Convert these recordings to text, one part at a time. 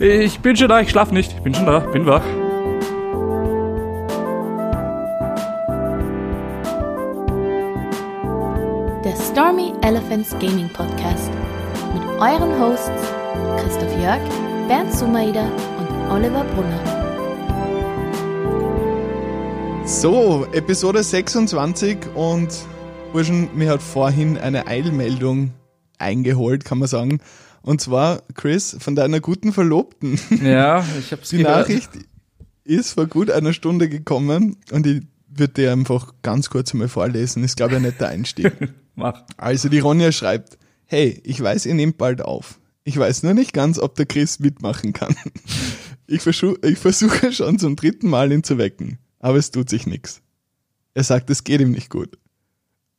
Ich bin schon da, ich schlaf nicht. Ich bin schon da, bin wach. Der Stormy Elephants Gaming Podcast mit euren Hosts Christoph Jörg, Bernd Sumaida und Oliver Brunner. So, Episode 26 und Burschen, mir hat vorhin eine Eilmeldung eingeholt, kann man sagen. Und zwar, Chris, von deiner guten Verlobten. Ja, ich hab's Die gehört. Nachricht ist vor gut einer Stunde gekommen und ich würde dir einfach ganz kurz einmal vorlesen. Ist, glaube ich, ein netter Einstieg. Mach. Also die Ronja schreibt, hey, ich weiß, ihr nehmt bald auf. Ich weiß nur nicht ganz, ob der Chris mitmachen kann. Ich, versuch, ich versuche schon zum dritten Mal ihn zu wecken, aber es tut sich nichts. Er sagt, es geht ihm nicht gut.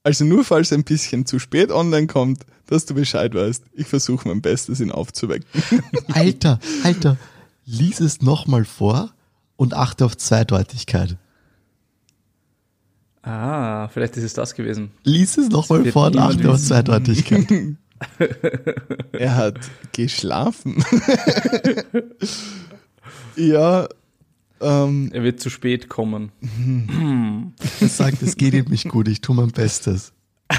Also nur falls er ein bisschen zu spät online kommt, dass du Bescheid weißt. Ich versuche mein Bestes, ihn aufzuwecken. Alter, Alter, lies es nochmal vor und achte auf Zweideutigkeit. Ah, vielleicht ist es das gewesen. Lies es nochmal vor und achte auf. Zweideutigkeit. Er hat geschlafen. ja, ähm, Er wird zu spät kommen. Er sagt, es geht ihm nicht gut, ich tue mein Bestes.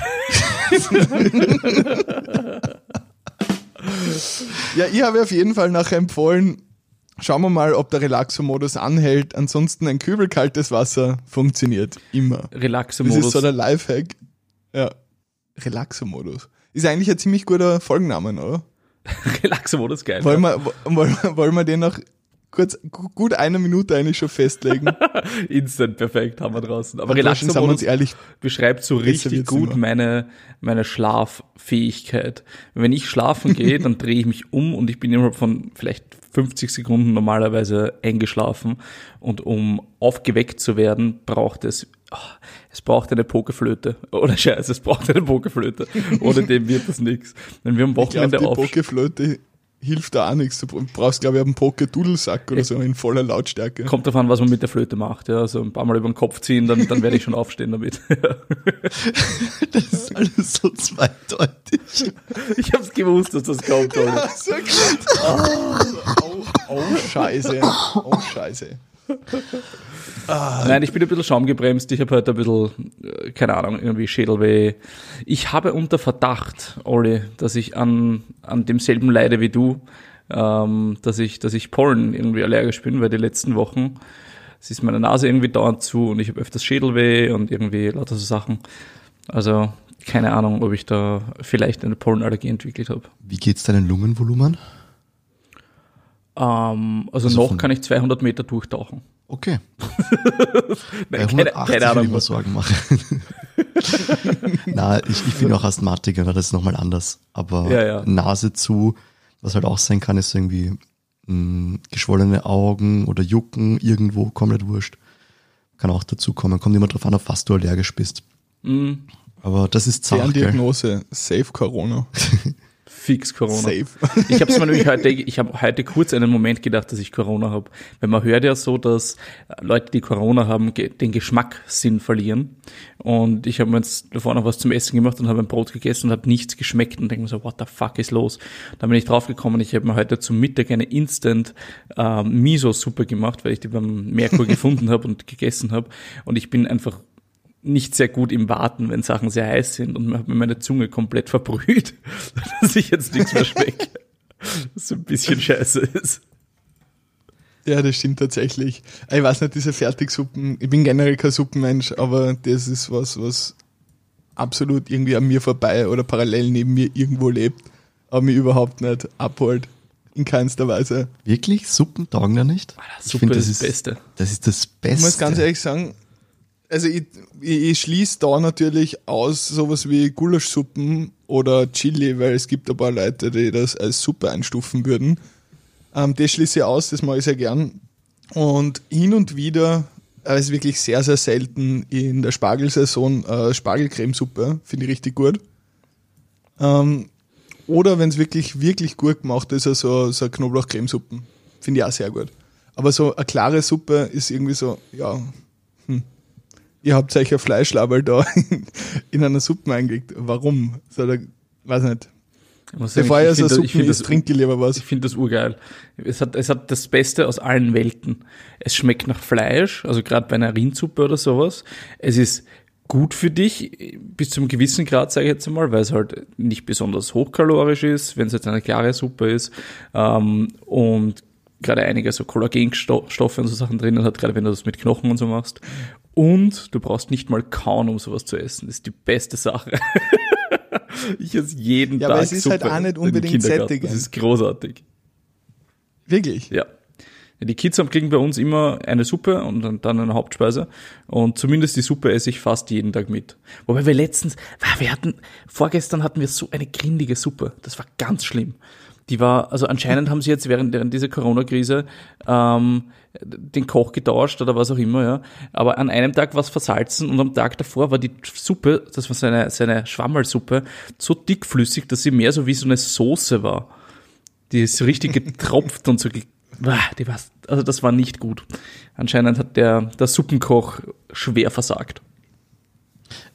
Ja, ich habe auf jeden Fall nachher empfohlen, schauen wir mal, ob der Relaxo-Modus anhält. Ansonsten ein kübelkaltes Wasser funktioniert immer. Das ist Relaxo-Modus. so der Lifehack. Ja. Relaxo-Modus. Ist eigentlich ein ziemlich guter Folgennamen, oder? Relaxo-Modus, geil. Wollen wir, wollen, wir- wollen wir den noch kurz, gu- gut eine Minute eigentlich schon festlegen? Instant perfekt haben wir draußen. Aber Relaxo sind wir uns ehrlich. beschreibt so richtig gut meine, meine Schlaffähigkeit. Wenn ich schlafen gehe, dann drehe ich mich um und ich bin innerhalb von vielleicht 50 Sekunden normalerweise eingeschlafen. Und um aufgeweckt zu werden, braucht es, ah, es braucht eine Pokeflöte. Oder Scheiße, es braucht eine Pokeflöte. Ohne dem wird das nichts. Wenn wir am Ich glaube, Wochenende die auf, Pokeflöte hilft da auch nichts. Du brauchst, glaube ich, einen Poke-Dudelsack oder so in voller Lautstärke. kommt davon, was man mit der Flöte macht. Ja, also ein paar Mal über den Kopf ziehen, dann, dann werde ich schon aufstehen damit. Das ist alles so zweideutig. ich hab's gewusst, dass das kommt. Alter. So oh, oh, Scheiße. Oh, Scheiße. Nein, ich bin ein bisschen schaumgebremst. Ich habe heute ein bisschen, äh, keine Ahnung, irgendwie Schädelweh. Ich habe unter Verdacht, Olli, dass ich an, an demselben leide wie du, ähm, dass ich, dass ich Pollen irgendwie allergisch bin, weil die letzten Wochen, es ist meine Nase irgendwie dauernd zu und ich habe öfters Schädelweh und irgendwie lauter so Sachen. Also, keine Ahnung, ob ich da vielleicht eine Pollenallergie entwickelt habe. Wie geht's deinen Lungenvolumen? Ähm, also, Also noch kann ich 200 Meter durchtauchen. Okay. Nein, keine, 180 keine würde ich Ahnung. mir Sorgen machen. Na, ich, ich bin auch Asthmatiker, das ist nochmal anders. Aber Ja, ja. Nase zu, was halt auch sein kann, ist irgendwie mh, geschwollene Augen oder Jucken irgendwo, komplett wurscht. Kann auch dazu kommen. Kommt immer drauf an, auf was du allergisch bist. Mhm. Aber das ist zart, gell? Ferndiagnose. Safe Corona. Fix Corona. Safe. Ich habe es mir nämlich heute, ich habe heute kurz einen Moment gedacht, dass ich Corona habe. Weil man hört ja so, dass Leute, die Corona haben, den Geschmackssinn verlieren. Und ich habe mir jetzt davor noch was zum Essen gemacht und habe ein Brot gegessen und habe nichts geschmeckt und denke mir so, what the fuck ist los? Dann bin ich draufgekommen, ich habe mir heute zum Mittag eine Instant äh, Miso-Suppe gemacht, weil ich die beim Merkur gefunden habe und gegessen habe. Und ich bin einfach nicht sehr gut im Warten, wenn Sachen sehr heiß sind und habe mir meine Zunge komplett verbrüht, dass ich jetzt nichts mehr schmecke. Was so ein bisschen scheiße ist. Ja, das stimmt tatsächlich. Ich weiß nicht, diese Fertigsuppen, ich bin generell kein Suppenmensch, aber das ist was, was absolut irgendwie an mir vorbei oder parallel neben mir irgendwo lebt, aber mich überhaupt nicht abholt. In keinster Weise. Wirklich? Suppen taugen da nicht? Ich Suppe find, ist das Beste. Das ist das Ich Beste. muss ganz ehrlich sagen, also ich, ich, ich schließe da natürlich aus sowas wie Gulaschsuppen oder Chili, weil es gibt ein paar Leute, die das als Suppe einstufen würden. Ähm, das schließe ich aus, das mache ich sehr gern. Und hin und wieder, also wirklich sehr, sehr selten in der Spargelsaison, äh, Spargelcremesuppe, finde ich richtig gut. Ähm, oder wenn es wirklich, wirklich gut gemacht ist, also so Knoblauchcremesuppen, finde ich auch sehr gut. Aber so eine klare Suppe ist irgendwie so, ja, hm. Ihr habt euch ein Fleischlabel da in, in einer Suppe eingelegt. Warum? So, da, weiß nicht. Ich Bevor ich ihr so finde- Suppen ich isst, das- trinkt ihr lieber was. Ich finde das urgeil. Es hat, es hat das Beste aus allen Welten. Es schmeckt nach Fleisch, also gerade bei einer Rindsuppe oder sowas. Es ist gut für dich, bis zum gewissen Grad, sage ich jetzt einmal, weil es halt nicht besonders hochkalorisch ist, wenn es jetzt eine klare Suppe ist. Ähm, und gerade einige so Kollagenstoffe und so Sachen drinnen hat, gerade wenn du das mit Knochen und so machst. Und du brauchst nicht mal kauen, um sowas zu essen. Das ist die beste Sache. ich esse jeden Ja, Tag aber es ist halt Suppe auch nicht unbedingt sättigend. Das ist großartig. Wirklich? Ja. Ja, Die Kids haben kriegen bei uns immer eine Suppe und dann, eine Hauptspeise. Und zumindest die Suppe esse ich fast jeden Tag mit. Wobei wir letztens, wir hatten, vorgestern hatten wir so eine grindige Suppe. Das war ganz schlimm. Die war, also anscheinend haben sie jetzt während, während dieser Corona-Krise ähm, den Koch getauscht oder was auch immer, ja. Aber an einem Tag war es versalzen und am Tag davor war die Suppe, das war seine, seine Schwammerlsuppe, so dickflüssig, dass sie mehr so wie so eine Soße war. Die ist so richtig getropft und so, die war, also das war nicht gut. Anscheinend hat der, der Suppenkoch schwer versagt.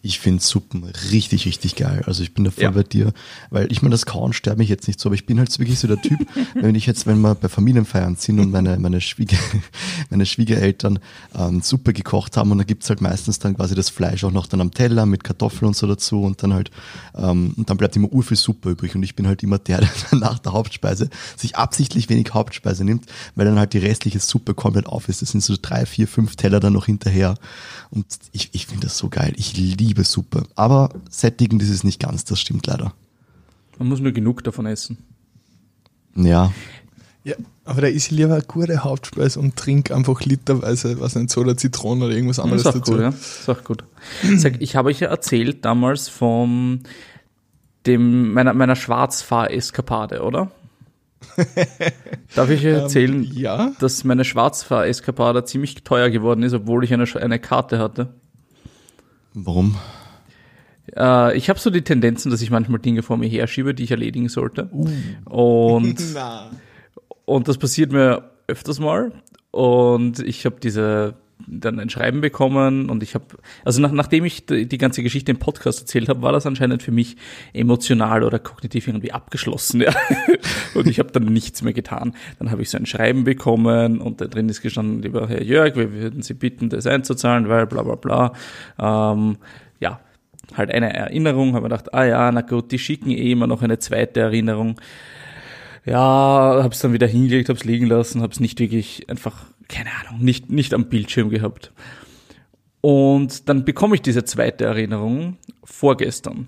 Ich finde Suppen richtig, richtig geil. Also ich bin da voll Ja. bei dir, weil ich meine, das Kauen stört mich jetzt nicht so, aber ich bin halt wirklich so der Typ, wenn ich jetzt, wenn wir bei Familienfeiern sind und meine, meine, Schwieger, meine Schwiegereltern ähm, Suppe gekocht haben und da gibt's halt meistens dann quasi das Fleisch auch noch dann am Teller mit Kartoffeln und so dazu und dann halt, ähm, und dann bleibt immer urviel Suppe übrig und ich bin halt immer der, der dann nach der Hauptspeise sich absichtlich wenig Hauptspeise nimmt, weil dann halt die restliche Suppe komplett auf ist. Das sind so drei, vier, fünf Teller dann noch hinterher und ich, ich finde das so geil. Ich liebe Suppe. Aber sättigend ist es nicht ganz, das stimmt leider. Man muss nur genug davon essen. Ja, Ja, aber da ist lieber eine gute Hauptspeise und trink einfach literweise, was nicht, Soda, Zitrone oder irgendwas Das anderes ist auch dazu. gut, ja. Das ist auch gut. Sag, ich habe euch ja erzählt damals von dem, meiner, meiner Schwarzfahr-Eskapade, oder? Darf ich euch erzählen, Ähm, ja. dass meine Schwarzfahr-Eskapade ziemlich teuer geworden ist, obwohl ich eine, eine Karte hatte? Warum? Äh, ich habe so die Tendenzen, dass ich manchmal Dinge vor mir herschiebe, die ich erledigen sollte. Und, Na. und das passiert mir öfters mal. Und ich habe diese dann ein Schreiben bekommen und ich habe, also nach, nachdem ich die, ganze Geschichte im Podcast erzählt habe, war das anscheinend für mich emotional oder kognitiv irgendwie abgeschlossen. Ja. Und ich habe dann nichts mehr getan. Dann habe ich so ein Schreiben bekommen und da drin ist gestanden, lieber Herr Jörg, wir würden Sie bitten, das einzuzahlen, weil bla bla bla. Ähm, ja, halt eine Erinnerung, habe mir gedacht, ah ja, na gut, die schicken eh immer noch eine zweite Erinnerung. Ja, hab's dann wieder hingelegt, hab's liegen lassen, hab's nicht wirklich einfach, keine Ahnung, nicht, nicht am Bildschirm gehabt. Und dann bekomme ich diese zweite Erinnerung vorgestern.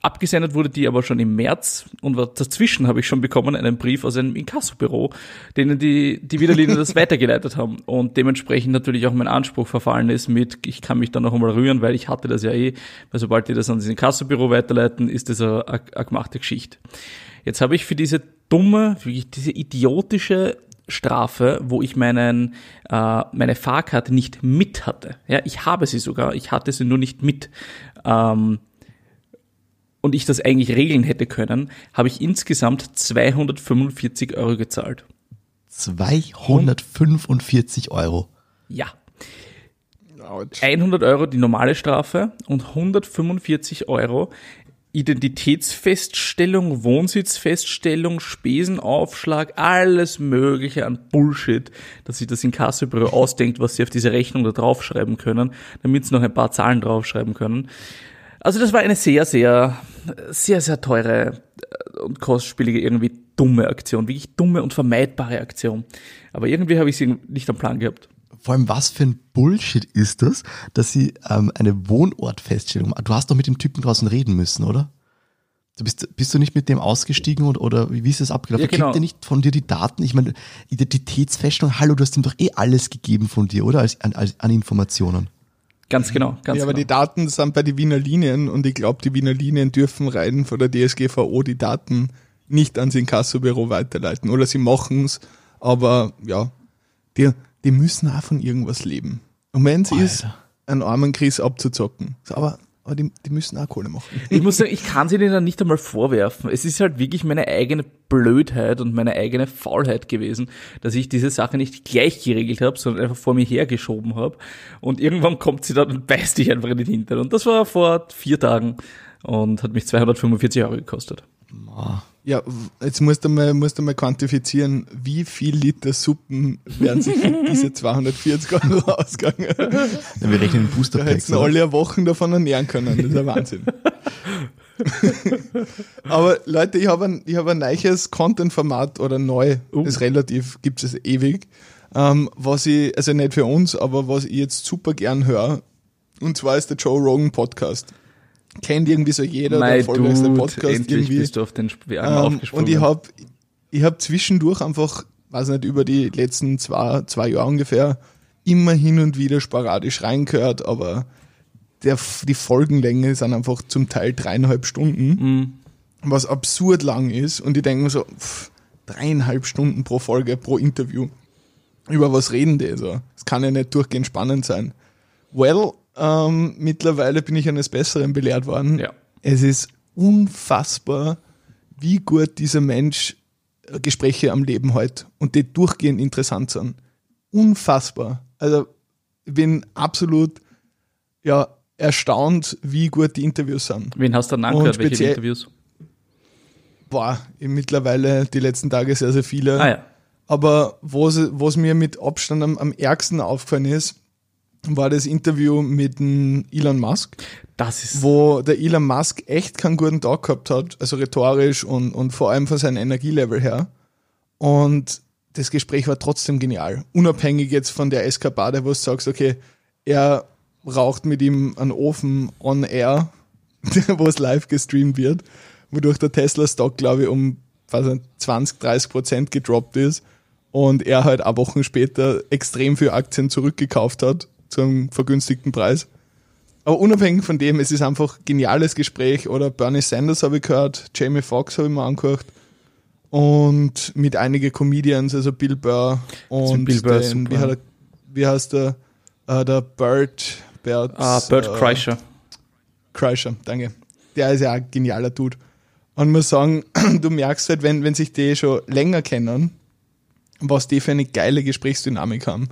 Abgesendet wurde die aber schon im März und dazwischen habe ich schon bekommen einen Brief aus einem Inkassobüro, denen die, die Widerlinie das weitergeleitet haben und dementsprechend natürlich auch mein Anspruch verfallen ist mit, ich kann mich da noch einmal rühren, weil ich hatte das ja eh, weil sobald die das an das Inkassobüro weiterleiten, ist das eine, eine, eine gemachte Geschichte. Jetzt habe ich für diese dumme, wirklich diese idiotische Strafe, wo ich meinen, äh, meine Fahrkarte nicht mit hatte. Ja, ich habe sie sogar, ich hatte sie nur nicht mit. Ähm, und ich das eigentlich regeln hätte können, habe ich insgesamt 245 Euro gezahlt. 245 Euro. Ja. Autsch. 100 Euro die normale Strafe und 145 Euro Identitätsfeststellung, Wohnsitzfeststellung, Spesenaufschlag, alles mögliche an Bullshit, dass sich das Inkassobüro ausdenkt, was sie auf diese Rechnung da draufschreiben können, damit sie noch ein paar Zahlen draufschreiben können. Also das war eine sehr, sehr, sehr, sehr teure äh, und kostspielige, irgendwie dumme Aktion, wirklich dumme und vermeidbare Aktion. Aber irgendwie habe ich sie nicht am Plan gehabt. Vor allem, was für ein Bullshit ist das, dass sie ähm, eine Wohnortfeststellung machen? Du hast doch mit dem Typen draußen reden müssen, oder? Du bist, bist du nicht mit dem ausgestiegen und, oder wie ist das abgelaufen? Ja, genau. Kriegt er nicht von dir die Daten? Ich meine, Identitätsfeststellung, hallo, du hast ihm doch eh alles gegeben von dir, oder? Als, an, als, an Informationen. Ganz genau, ganz Ja, aber genau. die Daten sind bei den Wiener Linien und ich glaube, die Wiener Linien dürfen rein von der DSGVO die Daten nicht ans Inkassobüro weiterleiten. Oder sie machen's, aber ja, die, die müssen auch von irgendwas leben. Und wenn es ist, einen armen Chris abzuzocken. So, aber aber die, die müssen auch Kohle machen. Ich muss sagen, ich kann sie denen nicht einmal vorwerfen. Es ist halt wirklich meine eigene Blödheit und meine eigene Faulheit gewesen, dass ich diese Sache nicht gleich geregelt habe, sondern einfach vor mir hergeschoben habe. Und irgendwann kommt sie dann und beißt dich einfach in den Hintern. Und das war vor vier Tagen und hat mich 245 Euro gekostet. Ja, jetzt musst du mal, musst du mal quantifizieren, wie viel Liter Suppen werden sich für diese 240 Euro ausgegangen. Ja, wir rechnen Da Booster Packs. hätten alle eine Woche davon ernähren können. Das ist ein Wahnsinn. Aber Leute, ich habe ein, ich habe ein neues Content-Format oder neu, Oh. ist relativ, gibt es ewig, ähm, was ich, also nicht für uns, aber was ich jetzt super gern höre. Und zwar ist der Joe Rogan Podcast. Kennt irgendwie so jeder, der Mein erfolgreichste Dude, Podcast endlich irgendwie. bist du auf den Arm Ähm, aufgesprungen. und ich habe ich hab zwischendurch einfach, weiß nicht, über die letzten zwei, zwei Jahre ungefähr, immer hin und wieder sporadisch reingehört, aber der, die Folgenlänge sind einfach zum Teil dreieinhalb Stunden, Mhm. was absurd lang ist. Und ich denke mir so, pff, dreieinhalb Stunden pro Folge, pro Interview. Über was reden die so? Das kann ja nicht durchgehend spannend sein. Well, ähm, mittlerweile bin ich eines Besseren belehrt worden. Ja. Es ist unfassbar, wie gut dieser Mensch äh, Gespräche am Leben hält und die durchgehend interessant sind. Unfassbar. Also ich bin absolut ja, erstaunt, wie gut die Interviews sind. Wen hast du dann angehört? Welche Interviews? Boah, mittlerweile die letzten Tage sehr, sehr viele. Ah ja. Aber was, was mir mit Abstand am, am ärgsten aufgefallen ist, war das Interview mit dem Elon Musk, Das ist wo der Elon Musk echt keinen guten Tag gehabt hat, also rhetorisch und, und vor allem von seinem Energielevel her. Und das Gespräch war trotzdem genial. Unabhängig jetzt von der Eskapade, wo du sagst, okay, er raucht mit ihm einen Ofen on air, wo es live gestreamt wird, wodurch der Tesla-Stock, glaube ich, um weiß nicht, 20, 30 Prozent gedroppt ist und er halt auch Wochen später extrem viel Aktien zurückgekauft hat zu einem vergünstigten Preis. Aber unabhängig von dem, es ist einfach ein geniales Gespräch. Oder Bernie Sanders habe ich gehört, Jamie Foxx habe ich mir angehört. Und mit einigen Comedians, also Bill Burr und Bill Burr, den, wie, er, wie heißt der, äh, der Bert, Bert, ah, Bert äh, Kreischer. Kreischer, danke. Der ist ja ein genialer Dude. Und muss sagen, du merkst halt, wenn, wenn sich die schon länger kennen, was die für eine geile Gesprächsdynamik haben.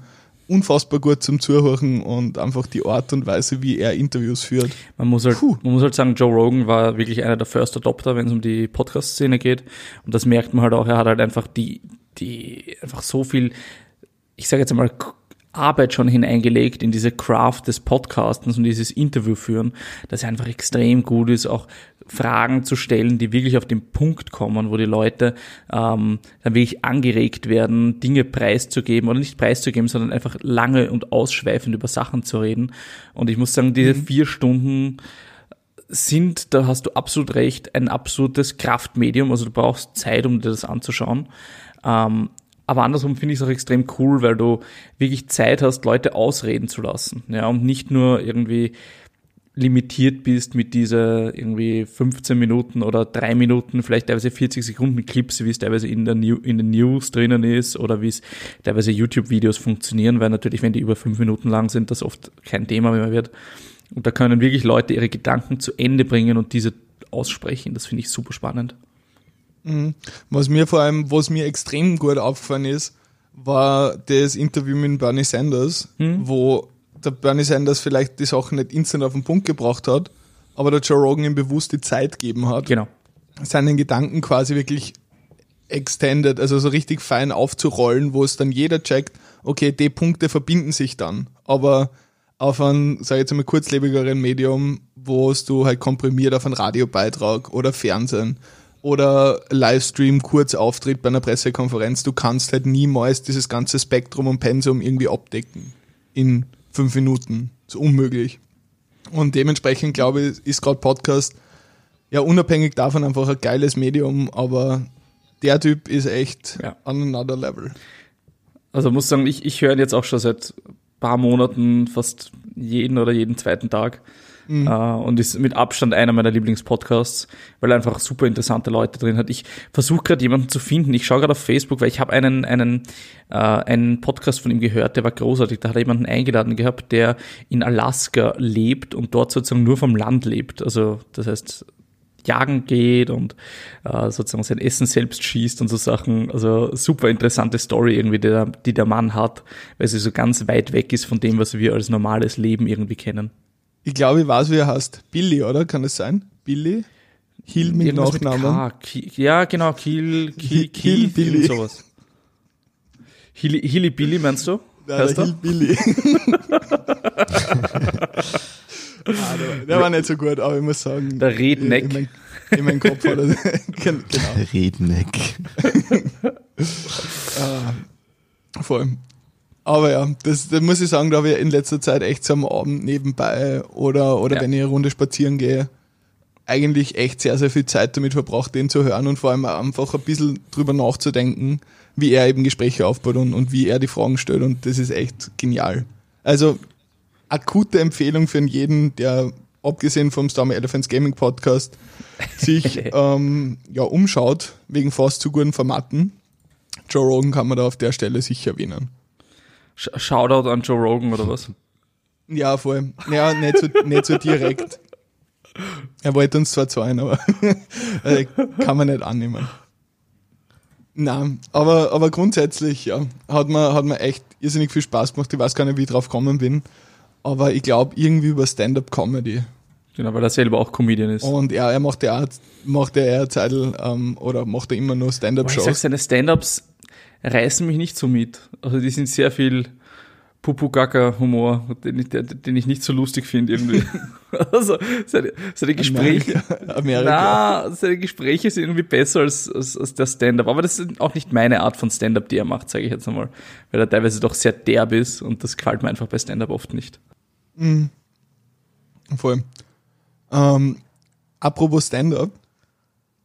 Unfassbar gut zum Zuhören und einfach die Art und Weise, wie er Interviews führt. Man muss, halt, Puh. man muss halt sagen, Joe Rogan war wirklich einer der First Adopter, wenn es um die Podcast-Szene geht. Und das merkt man halt auch, er hat halt einfach die, die, einfach so viel, ich sage jetzt einmal, Arbeit schon hineingelegt in diese Craft des Podcastens und dieses Interview führen, dass er einfach extrem gut ist, auch Fragen zu stellen, die wirklich auf den Punkt kommen, wo die Leute ähm, dann wirklich angeregt werden, Dinge preiszugeben oder nicht preiszugeben, sondern einfach lange und ausschweifend über Sachen zu reden. Und ich muss sagen, diese vier Stunden sind, da hast du absolut recht, ein absolutes Kraftmedium. Also du brauchst Zeit, um dir das anzuschauen. Ähm, aber andersrum finde ich es auch extrem cool, weil du wirklich Zeit hast, Leute ausreden zu lassen. Ja, und nicht nur irgendwie limitiert bist mit dieser irgendwie 15 Minuten oder drei Minuten, vielleicht teilweise 40 Sekunden Clips, wie es teilweise in, der New, in den News drinnen ist oder wie es teilweise YouTube-Videos funktionieren, weil natürlich, wenn die über fünf Minuten lang sind, das oft kein Thema mehr wird. Und da können wirklich Leute ihre Gedanken zu Ende bringen und diese aussprechen. Das finde ich super spannend. Was mir vor allem, was mir extrem gut aufgefallen ist, war das Interview mit Bernie Sanders, wo der Bernie Sanders vielleicht die Sachen nicht instant auf den Punkt gebracht hat, aber der Joe Rogan ihm bewusst die Zeit gegeben hat, Genau. seinen Gedanken quasi wirklich extended, also so richtig fein aufzurollen, wo es dann jeder checkt, okay, die Punkte verbinden sich dann, aber auf ein, sag ich jetzt einmal, kurzlebigeren Medium, wo es du halt komprimiert auf einen Radiobeitrag oder Fernsehen oder Livestream, Kurzauftritt bei einer Pressekonferenz, du kannst halt niemals dieses ganze Spektrum und Pensum irgendwie abdecken in fünf Minuten. Das ist unmöglich. Und dementsprechend glaube ich, ist gerade Podcast ja unabhängig davon einfach ein geiles Medium, aber der Typ ist echt Ja. on another level. Also muss sagen, ich, ich höre ihn jetzt auch schon seit paar Monaten fast jeden oder jeden zweiten Tag. Äh, und ist mit Abstand einer meiner Lieblingspodcasts, weil er einfach super interessante Leute drin hat. Ich versuche gerade jemanden zu finden. Ich schaue gerade auf Facebook, weil ich habe einen, einen, äh, einen Podcast von ihm gehört, der war großartig. Da hat er jemanden eingeladen gehabt, der in Alaska lebt und dort sozusagen nur vom Land lebt. Also das heißt, jagen geht und äh, sozusagen sein Essen selbst schießt und so Sachen. Also super interessante Story irgendwie, die der, die der Mann hat, weil sie so ganz weit weg ist von dem, was wir als normales Leben irgendwie kennen. Ich glaube, ich weiß, wie er heißt. Billy, oder? Kann das sein? Billy? Hill mit Irgendwas Nachnamen. K. Ki- Ja, genau, Kiel, Kiel, Hill- Kiel, Hillbilly. irgend sowas. Hilly, Hilly Billy meinst du? Nein, er? Hillbilly. ah, der, der war nicht so gut, aber ich muss sagen. Der Redneck. In, mein, in meinem Kopf er. Gen- genau. Redneck. Vor allem. Aber ja, das, das muss ich sagen, da habe ich in letzter Zeit echt so am Abend nebenbei oder, oder Ja. wenn ich eine Runde spazieren gehe, eigentlich echt sehr, sehr viel Zeit damit verbracht, den zu hören und vor allem einfach ein bisschen drüber nachzudenken, wie er eben Gespräche aufbaut und, und wie er die Fragen stellt und das ist echt genial. Also, akute Empfehlung für jeden, der abgesehen vom Stormy Elephants Gaming Podcast sich ähm, ja, umschaut, wegen fast zu guten Formaten. Joe Rogan kann man da auf der Stelle sicher erwähnen. Sh- Shoutout an Joe Rogan oder was? Ja, voll. Ja, nicht so, nicht so direkt. Er wollte uns zwar zahlen, aber äh, kann man nicht annehmen. Nein, aber, aber grundsätzlich, ja, hat mir, hat mir echt irrsinnig viel Spaß gemacht. Ich weiß gar nicht, wie ich drauf gekommen bin. Aber ich glaube, irgendwie über Stand-Up-Comedy. Genau, weil er selber auch Comedian ist. Und ja, er macht ja, macht ja eher Zeitl, ähm, oder macht er immer nur Aber ich sag, Stand-Up-Shows. seine Stand-Ups reißen mich nicht so mit. Also die sind sehr viel Pupu-Gaka-Humor, den ich, den, ich nicht so lustig finde irgendwie. also seine, seine Gespräche. Amerika. Amerika. Na, seine Gespräche sind irgendwie besser als, als, als der Stand-up. Aber das ist auch nicht meine Art von Stand-up, die er macht, sage ich jetzt einmal. Weil er teilweise doch sehr derb ist und das gefällt mir einfach bei Stand-up oft nicht. Voll. Ähm, apropos Stand-up.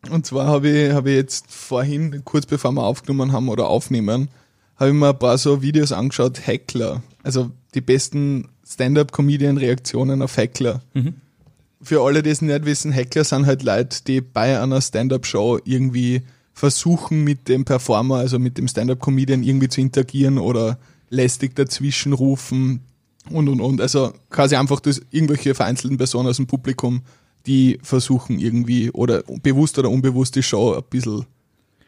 Und zwar habe ich, habe ich jetzt vorhin, kurz bevor wir aufgenommen haben oder aufnehmen, habe ich mir ein paar so Videos angeschaut, Heckler. Also die besten Stand-up-Comedian-Reaktionen auf Heckler. Für alle, die es nicht wissen, Heckler sind halt Leute, die bei einer Stand-up-Show irgendwie versuchen, mit dem Performer, also mit dem Stand-up-Comedian irgendwie zu interagieren oder lästig dazwischen rufen und und und. Also quasi einfach das irgendwelche vereinzelten Personen aus dem Publikum, die versuchen irgendwie oder bewusst oder unbewusst die Show ein bisschen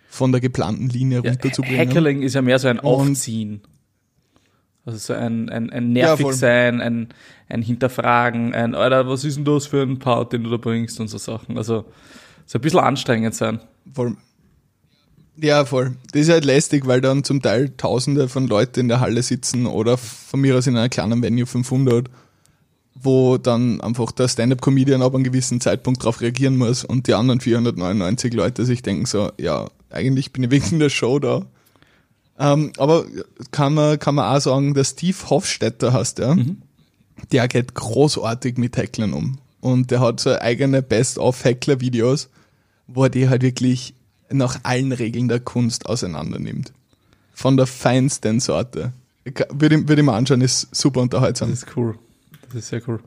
von der geplanten Linie Ja, runterzubringen. Heckling ist ja mehr so ein Aufziehen. Also so ein, ein, ein nervig sein, ein, ein Hinterfragen, ein, Alter, was ist denn das für ein Part, den du da bringst und so Sachen. Also so ein bisschen anstrengend sein. Voll. Ja, voll. Das ist halt lästig, weil dann zum Teil Tausende von Leuten in der Halle sitzen oder von mir aus in einer kleinen Venue 500, wo dann einfach der Stand-Up-Comedian ab einem gewissen Zeitpunkt darauf reagieren muss und die anderen 499 Leute sich denken so, ja, eigentlich bin ich wegen der Show da. Ähm, aber kann man, kann man auch sagen, der Steve Hofstetter heißt der, der geht großartig mit Hecklern um. Und der hat so eigene Best-of-Heckler-Videos, wo er die halt wirklich nach allen Regeln der Kunst auseinander nimmt. Von der feinsten Sorte. Würde ich, würde ich mir anschauen, ist super unterhaltsam. Das ist cool. Das ist sehr cool.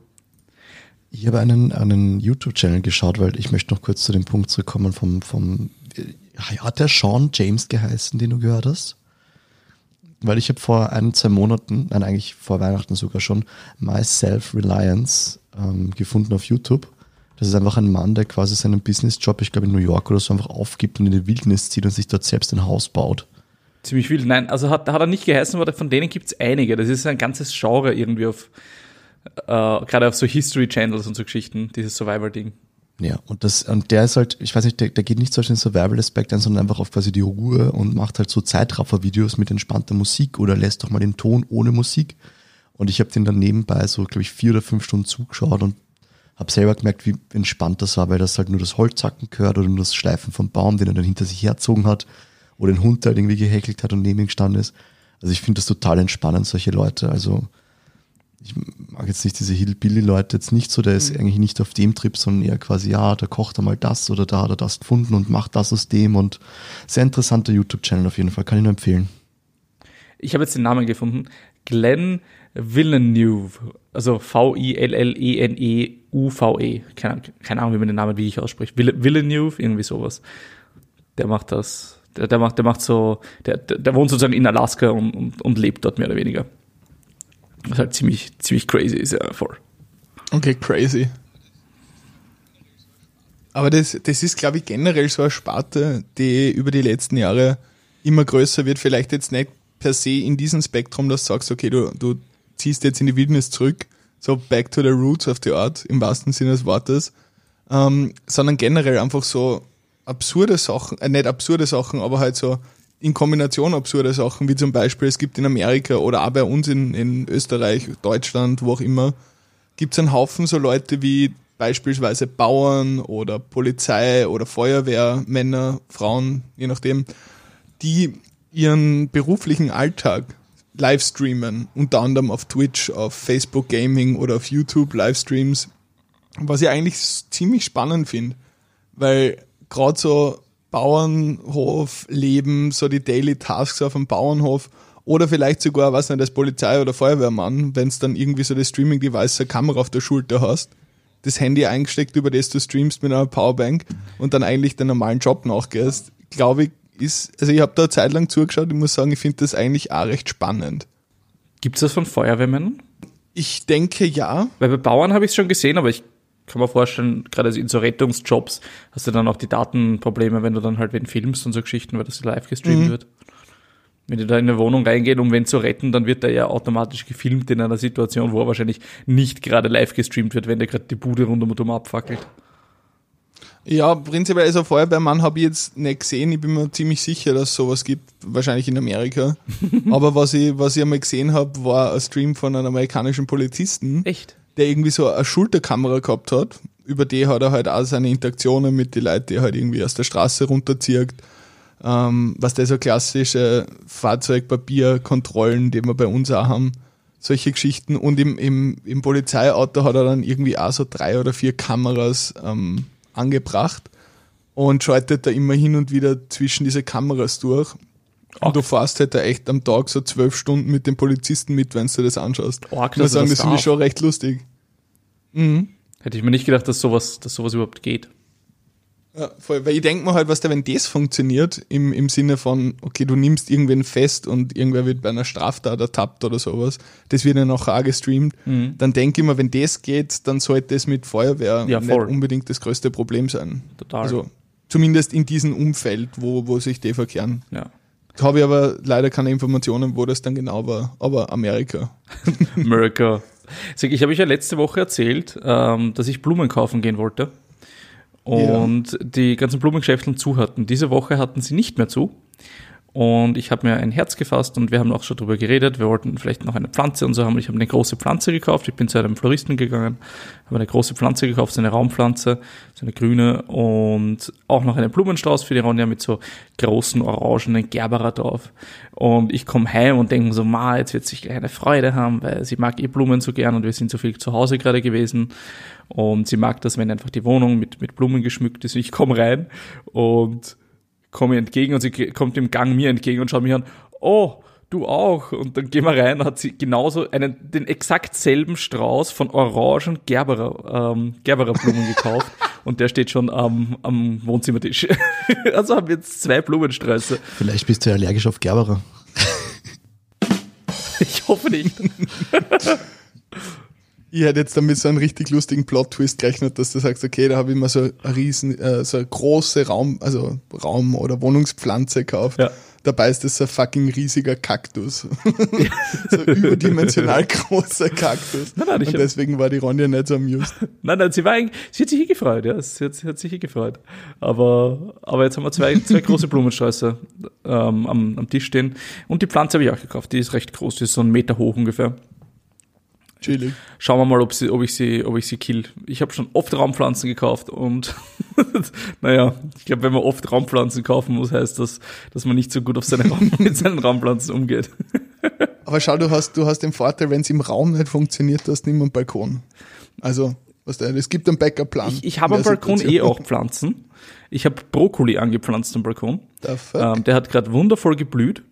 Ich habe einen, einen YouTube-Channel geschaut, weil ich möchte noch kurz zu dem Punkt zurückkommen vom, vom hat der Sean James geheißen, den du gehört hast? Weil ich habe vor ein, zwei Monaten, nein, eigentlich vor Weihnachten sogar schon, My Self-Reliance ähm, gefunden auf YouTube. Das ist einfach ein Mann, der quasi seinen Business-Job, ich glaube in New York oder so, einfach aufgibt und in die Wildnis zieht und sich dort selbst ein Haus baut. Ziemlich viel. Nein, also hat, hat er nicht geheißen, aber von denen gibt's einige. Das ist ein ganzes Genre irgendwie auf, äh, gerade auf so History Channels und so Geschichten, dieses Survival-Ding. Ja, und das, und der ist halt, ich weiß nicht, der, der geht nicht so auf den Survival-Aspekt ein, sondern einfach auf quasi die Ruhe und macht halt so Zeitraffer-Videos mit entspannter Musik oder lässt doch mal den Ton ohne Musik. Und ich habe den dann nebenbei so, glaube ich, vier oder fünf Stunden zugeschaut und habe selber gemerkt, wie entspannt das war, weil das halt nur das Holzhacken gehört oder nur das Schleifen vom Baum, den er dann hinter sich herzogen hat oder den Hund, halt irgendwie gehäkelt hat und neben ihm gestanden ist. Also ich finde das total entspannend, solche Leute. Also ich mag jetzt nicht diese Hillbilly-Leute jetzt nicht so, der ist eigentlich nicht auf dem Trip, sondern eher quasi, ja, da kocht er mal das oder da hat er das gefunden und macht das aus dem und sehr interessanter YouTube-Channel auf jeden Fall, kann ich nur empfehlen. Ich habe jetzt den Namen gefunden. Glenn Villeneuve. Also V-I-L-L-E-N-E-U-V-E. Keine, keine Ahnung, wie man den Namen wirklich ausspricht. Vill- Villeneuve, irgendwie sowas. Der macht das. Der, der macht, der macht so, der, der, der wohnt sozusagen in Alaska und, und, und lebt dort mehr oder weniger. Was halt ziemlich, ziemlich crazy ist, ja, voll. Okay, crazy. Aber das, das ist, glaube ich, generell so eine Sparte, die über die letzten Jahre immer größer wird. Vielleicht jetzt nicht per se in diesem Spektrum, dass du sagst, okay, du, du ziehst jetzt in die Wildnis zurück, so back to the roots of the art, im wahrsten Sinne des Wortes. ähm, sondern generell einfach so absurde Sachen, äh, nicht absurde Sachen, aber halt so in Kombination absurde Sachen, wie zum Beispiel, es gibt in Amerika oder auch bei uns in, in Österreich, Deutschland, wo auch immer, gibt es einen Haufen so Leute wie beispielsweise Bauern oder Polizei oder Feuerwehrmänner, Frauen, je nachdem, die ihren beruflichen Alltag livestreamen, unter anderem auf Twitch, auf Facebook Gaming oder auf YouTube Livestreams, was ich eigentlich ziemlich spannend finde, weil gerade so Bauernhof leben, so die Daily Tasks auf dem Bauernhof oder vielleicht sogar, was nicht, als Polizei oder Feuerwehrmann, wenn es dann irgendwie so das Streaming-Device, eine Kamera auf der Schulter hast, das Handy eingesteckt, über das du streamst mit einer Powerbank und dann eigentlich den normalen Job nachgehst, glaube ich, ist, also ich habe da eine Zeit lang zugeschaut, ich muss sagen, ich finde das eigentlich auch recht spannend. Gibt es das von Feuerwehrmännern? Ich denke ja. Weil bei Bauern habe ich es schon gesehen, aber ich kann mir vorstellen, gerade in so Rettungsjobs hast du dann auch die Datenprobleme, wenn du dann halt wen filmst und so Geschichten, weil das live gestreamt Mhm. wird. Wenn die da in eine Wohnung reingehen, um wen zu retten, dann wird er ja automatisch gefilmt in einer Situation, wo er wahrscheinlich nicht gerade live gestreamt wird, wenn der gerade die Bude rund um und um abfackelt. Ja, prinzipiell also Feuerwehrmann habe ich jetzt nicht gesehen. Ich bin mir ziemlich sicher, dass es sowas gibt, wahrscheinlich in Amerika. Aber was ich, was ich einmal gesehen habe, war ein Stream von einem amerikanischen Polizisten, Echt? Der irgendwie so eine Schulterkamera gehabt hat. Über die hat er halt auch seine Interaktionen mit den Leuten, die er halt irgendwie aus der Straße runterzieht. Ähm, was der so klassische Fahrzeugpapierkontrollen, die wir bei uns auch haben. Solche Geschichten. Und im, im, im Polizeiauto hat er dann irgendwie auch so drei oder vier Kameras ähm, angebracht und schaltet da immer hin und wieder zwischen diese Kameras durch. Und du fährst halt da echt am Tag so zwölf Stunden mit den Polizisten mit, wenn du das anschaust. Arg, ich muss sagen, das das finde ich schon recht lustig. Hätte ich mir nicht gedacht, dass sowas, dass sowas überhaupt geht. Ja, voll, weil ich denke mir halt, was da, wenn das funktioniert, im, im Sinne von, okay, du nimmst irgendwen fest und irgendwer wird bei einer Straftat ertappt oder sowas, das wird ja nachher auch gestreamt, Mhm. dann denke ich mir, wenn das geht, dann sollte es mit Feuerwehr Ja, nicht unbedingt das größte Problem sein. Total. Also zumindest in diesem Umfeld, wo, wo sich die verkehren. Ja. Habe ich aber leider keine Informationen, wo das dann genau war, aber Amerika. America. Sag, Ich habe euch ja letzte Woche erzählt, ähm, dass ich Blumen kaufen gehen wollte. Und die ganzen Blumengeschäfte zu hatten. Diese Woche hatten sie nicht mehr zu. Und ich habe mir ein Herz gefasst und wir haben auch schon drüber geredet. Wir wollten vielleicht noch eine Pflanze und so haben. Ich habe eine große Pflanze gekauft. Ich bin zu einem Floristen gegangen, habe eine große Pflanze gekauft, so eine Raumpflanze, so eine grüne und auch noch einen Blumenstrauß für die Ronja mit so großen orangenen Gerberer drauf. Und ich komme heim und denke so, ma, jetzt wird sich gleich eine Freude haben, weil sie mag eh Blumen so gern und wir sind so viel zu Hause gerade gewesen. Und sie mag das, wenn einfach die Wohnung mit, mit Blumen geschmückt ist. Ich komme rein und komme ihr entgegen und sie kommt im Gang mir entgegen und schaut mich an, oh, du auch. Und dann gehen wir rein, hat sie genauso einen, den exakt selben Strauß von orangen Gerberer, ähm, Gerbererblumen gekauft. Und der steht schon am, am Wohnzimmertisch. also haben wir jetzt zwei Blumensträuße. Vielleicht bist du ja allergisch auf Gerberer. Ich hoffe nicht. Ich hätte jetzt damit so einen richtig lustigen Plot-Twist gerechnet, dass du sagst, okay, da habe ich mir so eine riesen, äh, so eine große Raum, also Raum- oder Wohnungspflanze gekauft. Ja. Dabei ist das so ein fucking riesiger Kaktus. so überdimensional großer Kaktus. Nein, nein, Und deswegen war die Ronja nicht so amused. Nein, nein, sie war eigentlich, sie hat sich eh gefreut, ja, sie hat, sie hat sich eh gefreut. Aber, aber jetzt haben wir zwei, zwei große Blumensträuße ähm, am, am Tisch stehen. Und die Pflanze habe ich auch gekauft, die ist recht groß, die ist so einen Meter hoch ungefähr. Chillig. Schauen wir mal, ob, sie, ob ich sie, ob ich sie kill. Ich habe schon oft Raumpflanzen gekauft und naja, ich glaube, wenn man oft Raumpflanzen kaufen muss, heißt das, dass man nicht so gut auf seine Raum, mit seinen Raumpflanzen umgeht. Aber schau, du hast, du hast den Vorteil, wenn es im Raum nicht funktioniert, du hast nicht mehr einen Balkon. Also, was da, es gibt einen Backup-Plan. Ich, ich habe am Balkon eh Situation. auch Pflanzen. Ich habe Brokkoli angepflanzt am Balkon. The fuck? Ähm, der hat gerade wundervoll geblüht.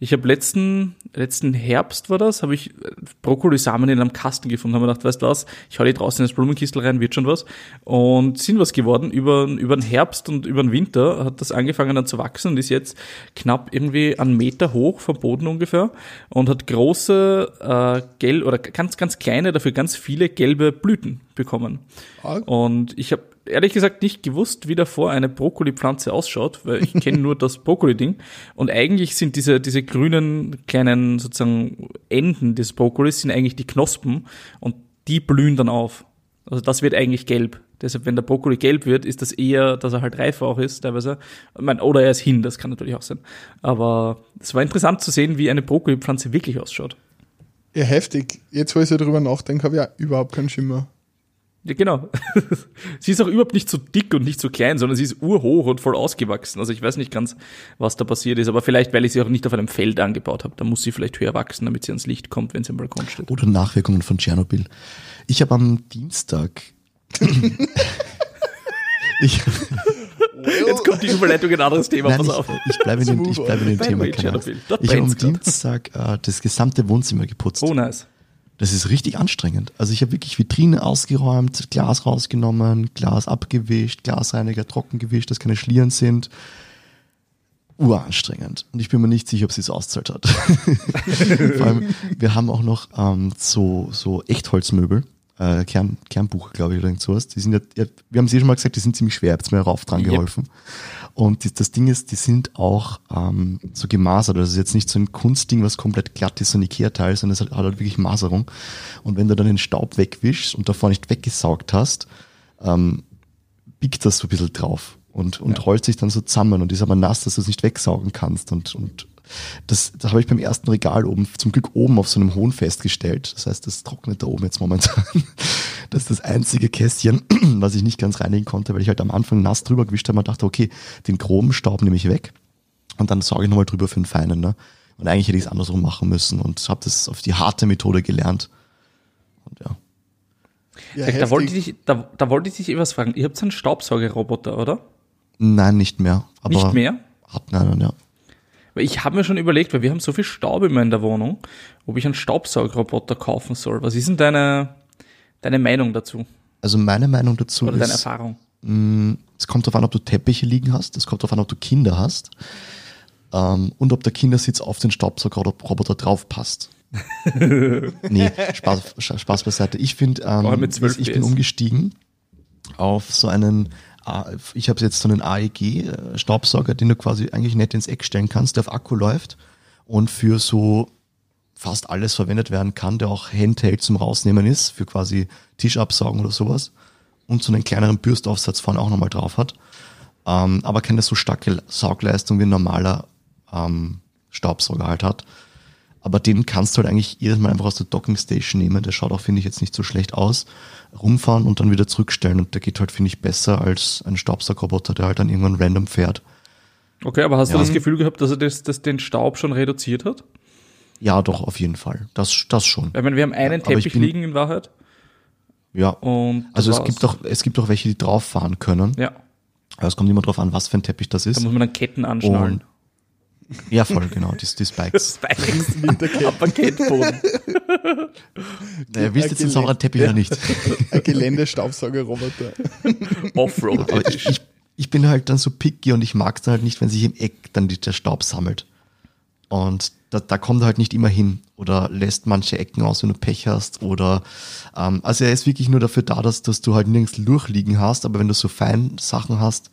Ich habe letzten, letzten Herbst war das, habe ich äh, Brokkolisamen in einem Kasten gefunden, habe mir gedacht, weißt du was, ich hau die draußen ins Blumenkistel rein, wird schon was. Und sind was geworden. Über, über den Herbst und über den Winter hat das angefangen dann zu wachsen und ist jetzt knapp irgendwie einen Meter hoch vom Boden ungefähr und hat große, äh, gelb oder ganz, ganz kleine, dafür ganz viele gelbe Blüten bekommen. Arg. Und ich habe ehrlich gesagt nicht gewusst, wie davor eine Brokkoli-Pflanze ausschaut, weil ich kenne nur das Brokkoli-Ding. Und eigentlich sind diese, diese grünen kleinen sozusagen Enden des Brokkolis sind eigentlich die Knospen und die blühen dann auf. Also das wird eigentlich gelb. Deshalb, wenn der Brokkoli gelb wird, ist das eher, dass er halt reif auch ist, teilweise. Ich mein, oder er ist hin, das kann natürlich auch sein. Aber es war interessant zu sehen, wie eine Brokkoli-Pflanze wirklich ausschaut. Ja, heftig. Jetzt, wo ich so drüber nachdenke, habe ich ja überhaupt keinen Schimmer. Ja, genau. sie ist auch überhaupt nicht so dick und nicht so klein, sondern sie ist urhoch und voll ausgewachsen. Also ich weiß nicht ganz, was da passiert ist, aber vielleicht, weil ich sie auch nicht auf einem Feld angebaut habe. Da muss sie vielleicht höher wachsen, damit sie ans Licht kommt, wenn sie am Balkon steht. Oder Nachwirkungen von Tschernobyl. Ich habe am Dienstag. ich, Jetzt kommt die Überleitung in ein anderes Thema, nein, pass ich, auf. ich bleibe in dem, ich bleibe in dem Thema. Ich habe am. Dienstag äh, das gesamte Wohnzimmer geputzt. Oh, nice. Das ist richtig anstrengend. Also ich habe wirklich Vitrine ausgeräumt, Glas rausgenommen, Glas abgewischt, Glasreiniger trocken gewischt, dass keine Schlieren sind. Uranstrengend. Und ich bin mir nicht sicher, ob sie es auszahlt hat. Vor allem, wir haben auch noch ähm, so, so Echtholzmöbel, äh, Kern, Kernbuch, glaube ich, oder irgend sowas. Die sind ja, wir haben sie schon mal gesagt, die sind ziemlich schwer, habt mir rauf dran Yep. geholfen. Und die, das Ding ist, die sind auch ähm, so gemasert. Also es ist jetzt nicht so ein Kunstding, was komplett glatt ist, so ein Ikea-Teil, sondern es hat, hat halt wirklich Maserung. Und wenn du dann den Staub wegwischst und davor nicht weggesaugt hast, ähm, biegt das so ein bisschen drauf und, und Ja. rollt sich dann so zusammen und ist aber nass, dass du es nicht wegsaugen kannst. Und, und das, das habe ich beim ersten Regal oben, zum Glück oben auf so einem Hohn festgestellt. Das heißt, das trocknet da oben jetzt momentan. Das ist das einzige Kästchen, was ich nicht ganz reinigen konnte, weil ich halt am Anfang nass drüber gewischt habe und dachte, okay, den groben Staub nehme ich weg und dann sorge ich nochmal drüber für den feinen. Ne? Und eigentlich hätte ich es andersrum machen müssen und habe das auf die harte Methode gelernt. Und ja. Ja, da, wollte ich da, da wollte ich dich eh was fragen. Ihr habt so einen Staubsaugerroboter, oder? Nein, nicht mehr. Aber Nicht mehr? Hat nein, ja. Weil ich habe mir schon überlegt, weil wir haben so viel Staub immer in der Wohnung, ob ich einen Staubsaugerroboter kaufen soll. Was ist denn deine, deine Meinung dazu? Also meine Meinung dazu Oder deine ist, Erfahrung? es kommt darauf an, ob du Teppiche liegen hast, es kommt darauf an, ob du Kinder hast ähm, und ob der Kindersitz auf den Staubsaugerroboter drauf passt. nee, Spaß, Spaß beiseite. Ich finde, ähm, mit 12 ich bin umgestiegen auf so einen, ich habe jetzt so einen AEG-Staubsauger, den du quasi eigentlich nicht ins Eck stellen kannst, der auf Akku läuft und für so fast alles verwendet werden kann, der auch Handheld zum Rausnehmen ist, für quasi Tischabsaugen oder sowas. Und so einen kleineren Bürstaufsatz vorne auch nochmal drauf hat. Ähm, aber keine so starke Saugleistung wie ein normaler ähm, Staubsauger halt hat. Aber den kannst du halt eigentlich jedes Mal einfach aus der Docking Station nehmen. Der schaut auch, finde ich, jetzt nicht so schlecht aus. Rumfahren und dann wieder zurückstellen. Und der geht halt, finde ich, besser als ein Staubsaugerroboter, der halt dann irgendwann random fährt. Okay, aber hast Ja. du das Gefühl gehabt, dass er das, das den Staub schon reduziert hat? Ja, doch, auf jeden Fall. Das, das schon. Ich meine, wir haben einen ich Teppich bin- liegen in Wahrheit. Ja. Und Also es war's. gibt auch, es gibt auch welche, die drauf fahren können. Ja, Aber es kommt immer drauf an, was für ein Teppich das da ist. muss man dann Ketten anschnallen. Und ja, voll, genau, die, die Spikes. Spikes. Ab Paketboden. Naja, willst du jetzt den sauren Teppich oder nicht? Ein Geländestaubsaugerroboter. Offroad. Aber ich, ich, ich bin halt dann so picky und ich mag es dann halt nicht, wenn sich im Eck dann die, der Staub sammelt. Und da, da kommt er halt nicht immer hin oder lässt manche Ecken aus, wenn du Pech hast. Oder ähm, also er ist wirklich nur dafür da, dass, dass du halt nirgends durchliegen hast, aber wenn du so fein Sachen hast,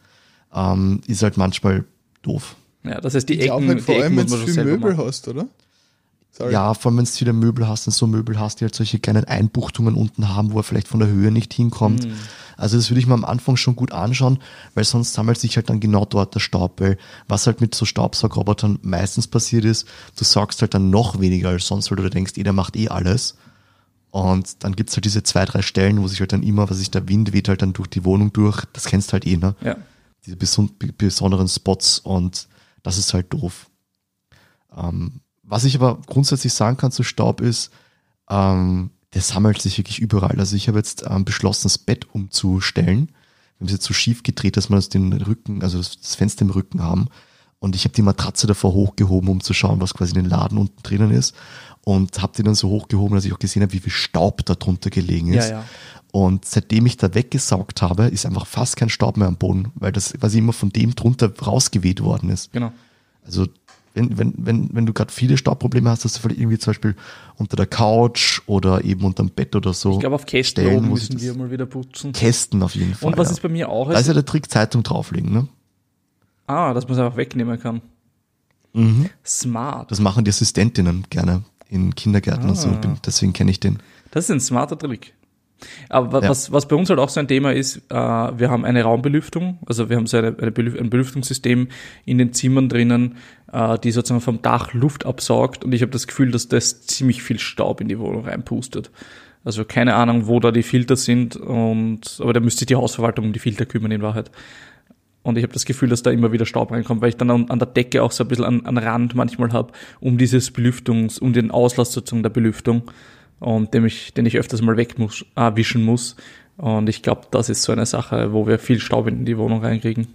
ähm, ist halt manchmal doof. Ja, das heißt, die Ich Ecken, halt die vor allem, wenn du viel Möbel machen. hast, oder? Sorry. Ja, vor allem wenn du viele Möbel hast und so Möbel hast, die halt solche kleinen Einbuchtungen unten haben, wo er vielleicht von der Höhe nicht hinkommt. Also das würde ich mir am Anfang schon gut anschauen, weil sonst sammelt sich halt dann genau dort der Staub. Weil was halt mit so Staubsaugrobotern meistens passiert ist, du saugst halt dann noch weniger als sonst, weil du denkst, eh, der macht eh alles. Und dann gibt's halt diese zwei, drei Stellen, wo sich halt dann immer, was ich, der Wind weht halt dann durch die Wohnung durch. Das kennst du halt eh, ne? Ja. diese beson besonderen Spots und das ist halt doof. Ähm, was ich aber grundsätzlich sagen kann zu Staub ist, ähm, der sammelt sich wirklich überall. Also ich habe jetzt ähm, beschlossen, das Bett umzustellen. Wir haben es jetzt so schief gedreht, dass wir das den Rücken, also das, Fenster im Rücken haben. Und ich habe die Matratze davor hochgehoben, um zu schauen, was quasi in den Laden unten drinnen ist. Und habe die dann so hochgehoben, dass ich auch gesehen habe, wie viel Staub da drunter gelegen ist. Ja, ja. Und seitdem ich da weggesaugt habe, ist einfach fast kein Staub mehr am Boden, weil das quasi immer von dem drunter rausgeweht worden ist. Genau. Also wenn, wenn, wenn, wenn du gerade viele Staubprobleme hast, dass du vielleicht irgendwie zum Beispiel unter der Couch oder eben unterm Bett oder so. Ich glaube, auf Kästen Stellen müssen wir mal wieder putzen. Kästen auf jeden Fall. Und was ja. ist bei mir auch? Da ist ja der Trick, Zeitung drauflegen, ne? ah, dass man es einfach wegnehmen kann. Mhm. Smart. Das machen die Assistentinnen gerne in Kindergärten und so. Ah. Deswegen kenne ich den. Das ist ein smarter Trick. Aber Ja. was, was bei uns halt auch so ein Thema ist, äh, wir haben eine Raumbelüftung, also wir haben so eine, eine Belüf ein Belüftungssystem in den Zimmern drinnen, äh, die sozusagen vom Dach Luft absaugt und ich habe das Gefühl, dass das ziemlich viel Staub in die Wohnung reinpustet. Also keine Ahnung, wo da die Filter sind und aber da müsste sich die Hausverwaltung um die Filter kümmern in Wahrheit. Und ich habe das Gefühl, dass da immer wieder Staub reinkommt, weil ich dann an, an der Decke auch so ein bisschen an, an Rand manchmal habe, um dieses Belüftungs, um den Auslass sozusagen der Belüftung und den ich, den ich öfters mal weg muss, äh, wischen muss. Und ich glaube, das ist so eine Sache, wo wir viel Staub in die Wohnung reinkriegen.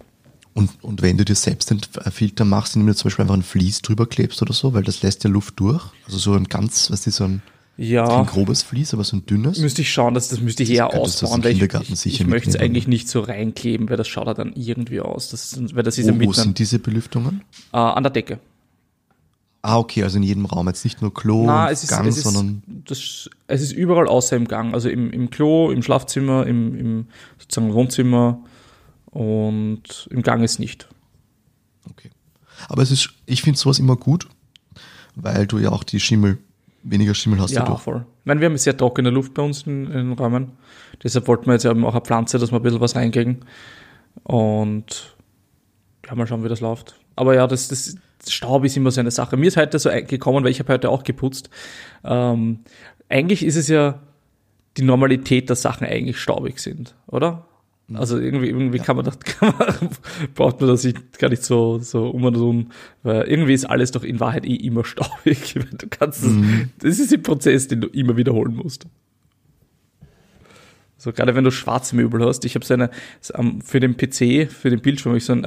Und, und wenn du dir selbst den Filter machst, indem du zum Beispiel einfach ein Vlies drüber klebst oder so, weil das lässt ja Luft durch. Also so ein ganz, was ist so ein, Ja. kein grobes Vlies, aber so ein dünnes. Müsste ich schauen, dass das müsste ich eher ausbauen, dem weil ich, ich, ich möchte es eigentlich nicht so reinkleben, weil das schaut ja dann irgendwie aus. Das, weil das ist ja Wo, sind diese Belüftungen? äh, an der Decke. Ah, okay, also in jedem Raum. Jetzt nicht nur Klo, Na, es ist, Gang, es, ist, sondern das, es ist überall außer im Gang. Also im, im Klo, im Schlafzimmer, im, im sozusagen Wohnzimmer und im Gang ist nicht. okay. Aber es ist, ich finde sowas immer gut, weil du ja auch die Schimmel, weniger Schimmel hast Ja, dadurch. voll. Ich meine, wir haben sehr trockene Luft bei uns in, in den Räumen. Deshalb wollten wir jetzt eben auch eine Pflanze, dass wir ein bisschen was reinkriegen. Und ja, mal schauen, wie das läuft. Aber ja, das, das Staub ist immer so eine Sache. Mir ist heute so gekommen, weil ich habe heute auch geputzt. Ähm, eigentlich ist es ja die Normalität, dass Sachen eigentlich staubig sind, oder? Also irgendwie, irgendwie kann man das, kann man, braucht man das nicht, gar nicht so, so um und um, weil irgendwie ist alles doch in Wahrheit eh immer staubig. Du kannst das, das ist ein Prozess, den du immer wiederholen musst. So, gerade wenn du schwarze Möbel hast. Ich habe so eine, für den PC, für den Bildschirm habe ich so ein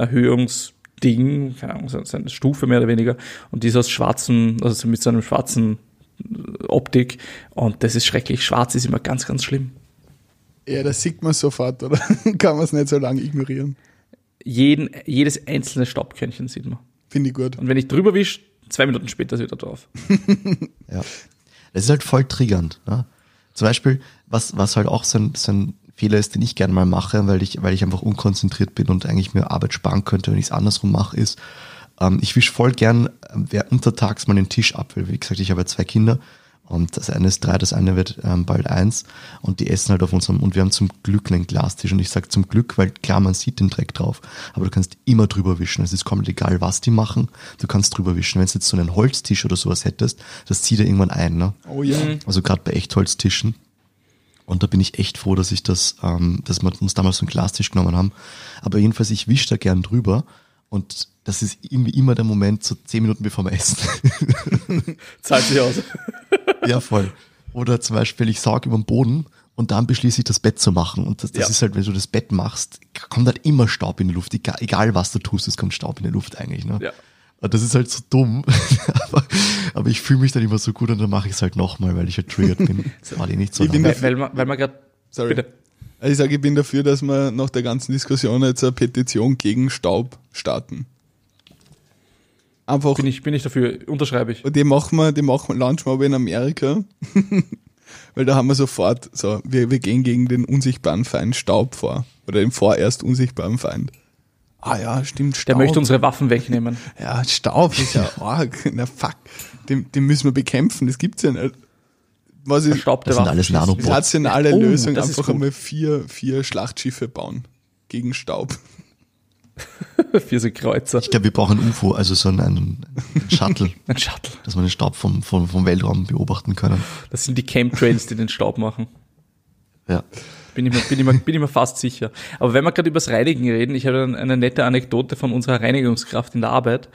Erhöhungsding, keine Ahnung, so eine Stufe mehr oder weniger. Und die ist aus schwarzen, also so mit so einem schwarzen äh, Optik. Und das ist schrecklich. Schwarz ist immer ganz, ganz schlimm. Ja, das sieht man sofort, oder? Kann man es nicht so lange ignorieren. Jeden, jedes einzelne Staubkörnchen sieht man. Finde ich gut. Und wenn ich drüber wisch, zwei Minuten später ist wieder drauf. Ja. Das ist halt voll triggernd. Ne? Zum Beispiel, was, was halt auch so ein, so ein Fehler ist, den ich gerne mal mache, weil ich, weil ich einfach unkonzentriert bin und eigentlich mir Arbeit sparen könnte, wenn ich es andersrum mache, ist, ähm, ich wisch voll gern wer untertags mal den Tisch ab, weil wie gesagt, ich habe ja zwei Kinder und das eine ist drei, das eine wird ähm, bald eins und die essen halt auf unserem, und wir haben zum Glück einen Glastisch und ich sage zum Glück, weil klar, man sieht den Dreck drauf, aber du kannst immer drüber wischen. Es ist komplett egal, was die machen, du kannst drüber wischen. Wenn du jetzt so einen Holztisch oder sowas hättest, das zieht ja irgendwann ein, ne? Oh ja. Also gerade bei Echtholztischen. Und da bin ich echt froh, dass ich das, ähm, dass wir uns damals so einen Glastisch genommen haben. Aber jedenfalls, ich wisch da gern drüber. Und das ist irgendwie immer der Moment, so zehn Minuten bevor wir essen. Zahlt sich aus. ja, voll. Oder zum Beispiel, ich saug über den Boden und dann beschließe ich, das Bett zu machen. Und das, das Ja. ist halt, wenn du das Bett machst, kommt halt immer Staub in die Luft. Egal, egal was du tust, es kommt Staub in die Luft eigentlich. Ne? Ja. Und das ist halt so dumm. aber, aber ich fühle mich dann immer so gut und dann mache ich es halt nochmal, weil ich halt triggert bin. Das war nicht so Ich bin lange. Weil, weil man, weil man gerade, Sorry. bitte. Also ich sage, ich bin dafür, dass wir nach der ganzen Diskussion jetzt eine Petition gegen Staub starten. Einfach, Bin ich, bin ich dafür, unterschreibe ich. und die machen wir, die machen wir, launchen wir aber in Amerika. Weil da haben wir sofort, so, wir, wir gehen gegen den unsichtbaren Feind Staub vor. Oder den vorerst unsichtbaren Feind. Ah ja, stimmt, Staub. Der möchte unsere Waffen wegnehmen. Ja, Staub ist ja arg. Na fuck, den, den müssen wir bekämpfen, das gibt's ja nicht. Was ist Verstaubte Das sind Waffen. alles. Nanobots. rationale Oh, Lösung? das ist Einfach einmal vier, vier Schlachtschiffe bauen gegen Staub. Vier so Kreuzer. Ich glaube, wir brauchen ein UFO, also so einen, einen Shuttle, Ein Shuttle. dass wir den Staub vom, vom, vom Weltraum beobachten können. Das sind die Chemtrails, die den Staub machen. Ja. Bin ich mir, bin ich mir, bin ich mir fast sicher. Aber wenn wir gerade übers Reinigen reden, ich habe eine, nette Anekdote von unserer Reinigungskraft in der Arbeit.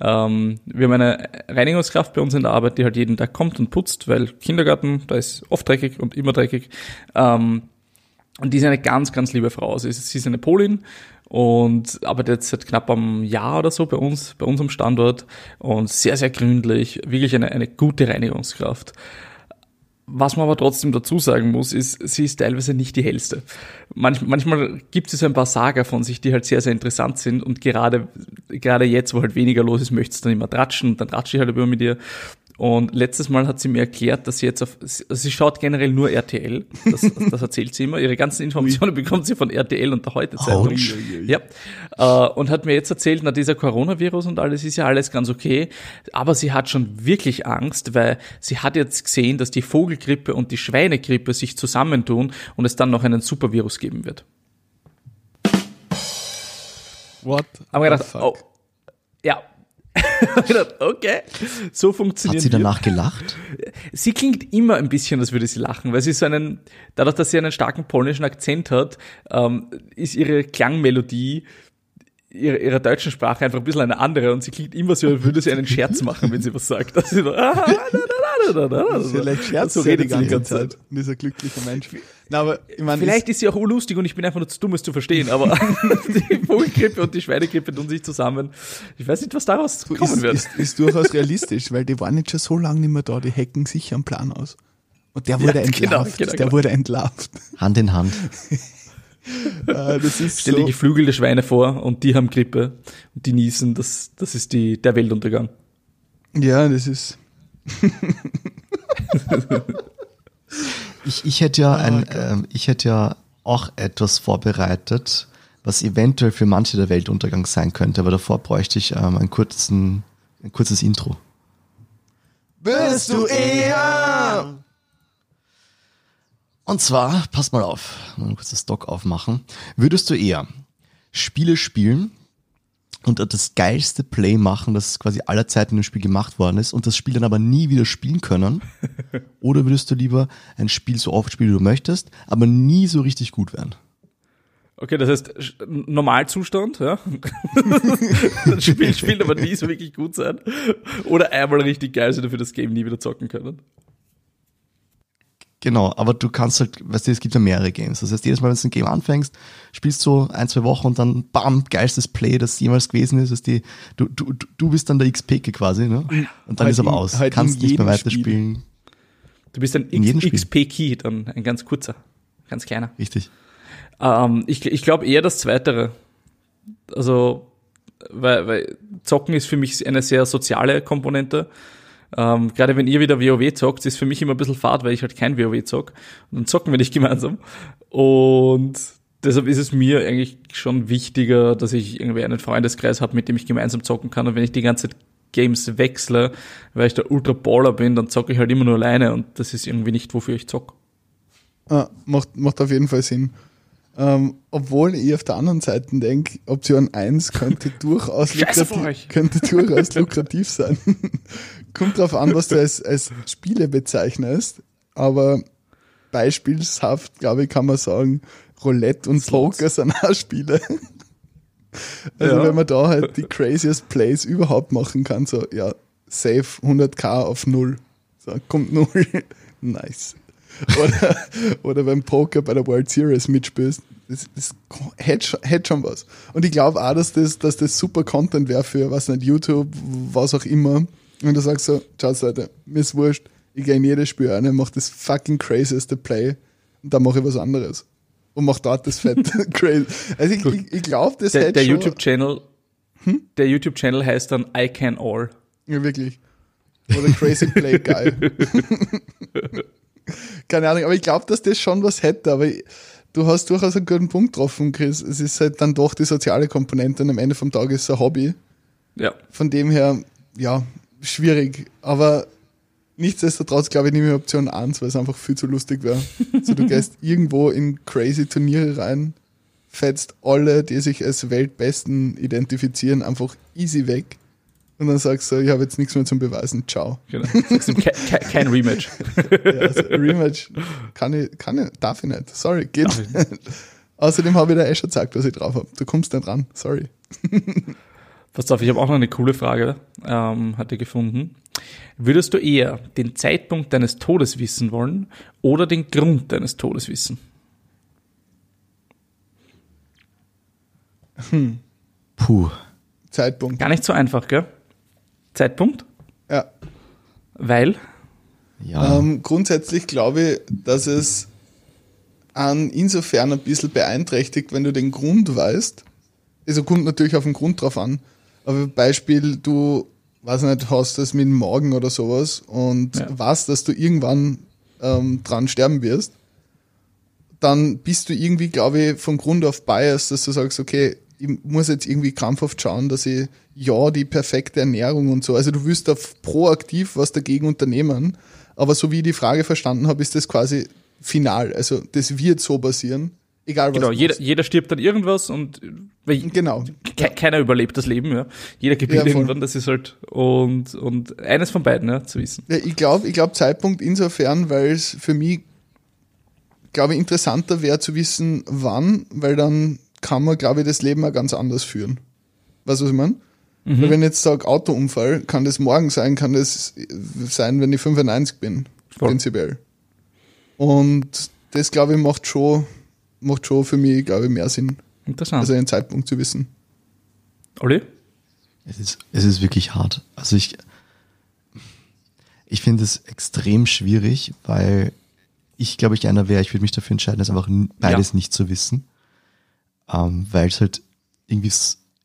Ähm, wir haben eine Reinigungskraft bei uns in der Arbeit, die halt jeden Tag kommt und putzt, weil Kindergarten, da ist oft dreckig und immer dreckig. Ähm, und die ist eine ganz, ganz liebe Frau. Sie ist, sie ist eine Polin und arbeitet jetzt seit knapp einem Jahr oder so bei uns, bei unserem Standort und sehr, sehr gründlich, wirklich eine, eine gute Reinigungskraft. Was man aber trotzdem dazu sagen muss, ist, sie ist teilweise nicht die hellste. Manch, manchmal gibt es ein paar Sager von sich, die halt sehr, sehr interessant sind und gerade, gerade jetzt, wo halt weniger los ist, möchte es dann immer tratschen und dann tratsche ich halt immer mit ihr. Und letztes Mal hat sie mir erklärt, dass sie jetzt auf, sie, sie schaut generell nur RTL. Das, das erzählt sie immer. Ihre ganzen Informationen bekommt sie von RTL und der Heute-Zeitung. Ja. Äh, und hat mir jetzt erzählt, na, dieser Coronavirus und alles ist ja alles ganz okay. Aber sie hat schon wirklich Angst, weil sie hat jetzt gesehen, dass die Vogelgrippe und die Schweinegrippe sich zusammentun und es dann noch einen Supervirus geben wird. What? Haben wir gedacht, oh, ja. Okay, so Hat funktioniert sie danach gelacht? Sie klingt immer ein bisschen, als würde sie lachen, weil sie so einen, dadurch, dass sie einen starken polnischen Akzent hat, ähm, ist ihre Klangmelodie ihrer, ihrer deutschen Sprache einfach ein bisschen eine andere und sie klingt immer so, als würde sie einen Scherz machen, wenn sie was sagt. Dass sie so, ah, da, da, da, da, da. Vielleicht scherzt so redet die ganze ganze Zeit. Und ist ein glücklicher Mensch. Na, aber ich meine, Vielleicht ist sie auch urlustig und ich bin einfach nur zu dumm, es zu verstehen, aber die Vogelgrippe und die Schweinegrippe tun sich zusammen. Ich weiß nicht, was daraus kommen ist, wird. ist, ist durchaus realistisch, weil die waren jetzt schon so lange nicht mehr da, die hacken sicher einen Plan aus. Und der wurde Ja, genau, entlarvt. genau, der genau. wurde entlarvt. Hand in Hand. Äh, das ist Stell dir so, geflügelte Schweine vor und die haben Grippe und die niesen, das, das ist die, der Weltuntergang. ja, das ist, Ich, ich hätte ja ein, ähm, ich hätte ja auch etwas vorbereitet, was eventuell für manche der Weltuntergang sein könnte, aber davor bräuchte ich ähm, einen kurzen, ein kurzes Intro. bist du eher? Und zwar, pass mal auf, mal kurz das Doc aufmachen. Würdest du eher Spiele spielen und das geilste Play machen, das quasi aller Zeiten im Spiel gemacht worden ist und das Spiel dann aber nie wieder spielen können? Oder würdest du lieber ein Spiel so oft spielen, wie du möchtest, aber nie so richtig gut werden? Okay, das heißt Normalzustand, ja. das Spiel spielt aber nie so wirklich gut sein. Oder einmal richtig geil sein, dafür das Game nie wieder zocken können. Genau, aber du kannst halt, weißt du, es gibt ja mehrere Games. Das heißt, jedes Mal, wenn du ein Game anfängst, spielst du ein, zwei Wochen und dann bam, geilstes Play, das jemals gewesen ist. ist die, du, du, du- bist dann der XP quasi, ne? Und dann Halt ist aber aus. halt kannst nicht mehr weiterspielen. Du bist ein Spiel. XP-Key, dann ein ganz kurzer, ganz kleiner. Richtig. Ähm, ich ich glaube eher das Zweitere. Also, weil, weil Zocken ist für mich eine sehr soziale Komponente. Ähm, Gerade wenn ihr wieder WoW zockt, ist für mich immer ein bisschen fad, weil ich halt kein WoW zock. Und dann zocken wir nicht gemeinsam. Und deshalb ist es mir eigentlich schon wichtiger, dass ich irgendwie einen Freundeskreis habe, mit dem ich gemeinsam zocken kann. Und wenn ich die ganze Zeit Games wechsle, weil ich der Ultra Baller bin, dann zocke ich halt immer nur alleine und das ist irgendwie nicht, wofür ich zock. Ah, macht, macht auf jeden Fall Sinn. Ähm, obwohl ich auf der anderen Seite denke, Option 1 könnte durchaus, lukrativ, könnte durchaus lukrativ sein. Kommt drauf an, was du als, als Spiele bezeichnest, aber beispielshaft, glaube ich, kann man sagen, Roulette und Slots. Poker sind auch Spiele. Also Ja. wenn man da halt die craziest Plays überhaupt machen kann, so, ja, save 100k auf null. So, kommt null. nice. Oder, oder beim Poker bei der World Series mitspielst. Das, das hätte, schon, hätte schon was. Und ich glaube auch, dass das, dass das super Content wäre für, was nicht, YouTube, was auch immer. Und du sagst so, schaut Leute, mir ist wurscht, ich gehe in jedes Spiel rein, mach das fucking crazieste Play und dann mache ich was anderes. Und mach dort das fett crazy. Also ich, ich, ich glaube, das Der, hätte der schon, YouTube-Channel, Hm? der YouTube-Channel heißt dann I Can All. Ja, wirklich. Oder Crazy Play Guy. Keine Ahnung, aber ich glaube, dass das schon was hätte, aber ich, du hast durchaus einen guten Punkt getroffen, Chris. Es ist halt dann doch die soziale Komponente und am Ende vom Tag ist es ein Hobby. Ja. Von dem her, ja, schwierig. Aber nichtsdestotrotz glaube ich, nehme ich Option 1, weil es einfach viel zu lustig wäre. Also du gehst irgendwo in crazy Turniere rein, fetzt alle, die sich als Weltbesten identifizieren, einfach easy weg. Und dann sagst du, ich habe jetzt nichts mehr zum Beweisen, ciao. Genau. Kein Rematch. Ja, also Rematch kann ich, kann ich, darf ich nicht. Sorry, geht. Außerdem habe ich da eh schon gezeigt, was ich drauf habe. Du kommst nicht ran, sorry. Pass auf, ich habe auch noch eine coole Frage, ähm, hatte gefunden. Würdest du eher den Zeitpunkt deines Todes wissen wollen oder den Grund deines Todes wissen? Puh. Zeitpunkt. Gar nicht so einfach, gell? Zeitpunkt? Ja. Weil? Ja. Ähm, grundsätzlich glaube ich, dass es an insofern ein bisschen beeinträchtigt, wenn du den Grund weißt. Also kommt natürlich auf den Grund drauf an. Aber Beispiel, du weiß nicht, hast das mit dem Magen oder sowas und Ja. weißt, dass du irgendwann ähm, dran sterben wirst, dann bist du irgendwie, glaube ich, von Grund auf biased, dass du sagst, okay, ich muss jetzt irgendwie krampfhaft schauen, dass ich ja die perfekte Ernährung und so. Also du willst da proaktiv was dagegen unternehmen, aber so wie ich die Frage verstanden habe, ist das quasi final. Also das wird so passieren, egal was Genau, jeder, jeder stirbt dann irgendwas und Genau. ke keiner überlebt das Leben, ja. Jeder gewinnt Ja, irgendwann, das ist halt und, und eines von beiden, ja, zu wissen. Ja, ich glaube, ich glaub Zeitpunkt insofern, weil es für mich, glaube ich, interessanter wäre zu wissen, wann, weil dann kann man, glaube ich, das Leben auch ganz anders führen. Weißt du, was ich meine? Weil wenn ich jetzt sage Autounfall, kann das morgen sein, kann das sein, wenn ich 95 bin, Voll. prinzipiell. Und das, glaube ich, macht schon, macht schon für mich, glaube ich, mehr Sinn, Interessant. also einen Zeitpunkt zu wissen. Olli? Es ist, es ist wirklich hart. Also ich, ich finde es extrem schwierig, weil ich glaube ich einer wäre, ich würde mich dafür entscheiden, es einfach beides nicht zu wissen. Ähm, weil es halt irgendwie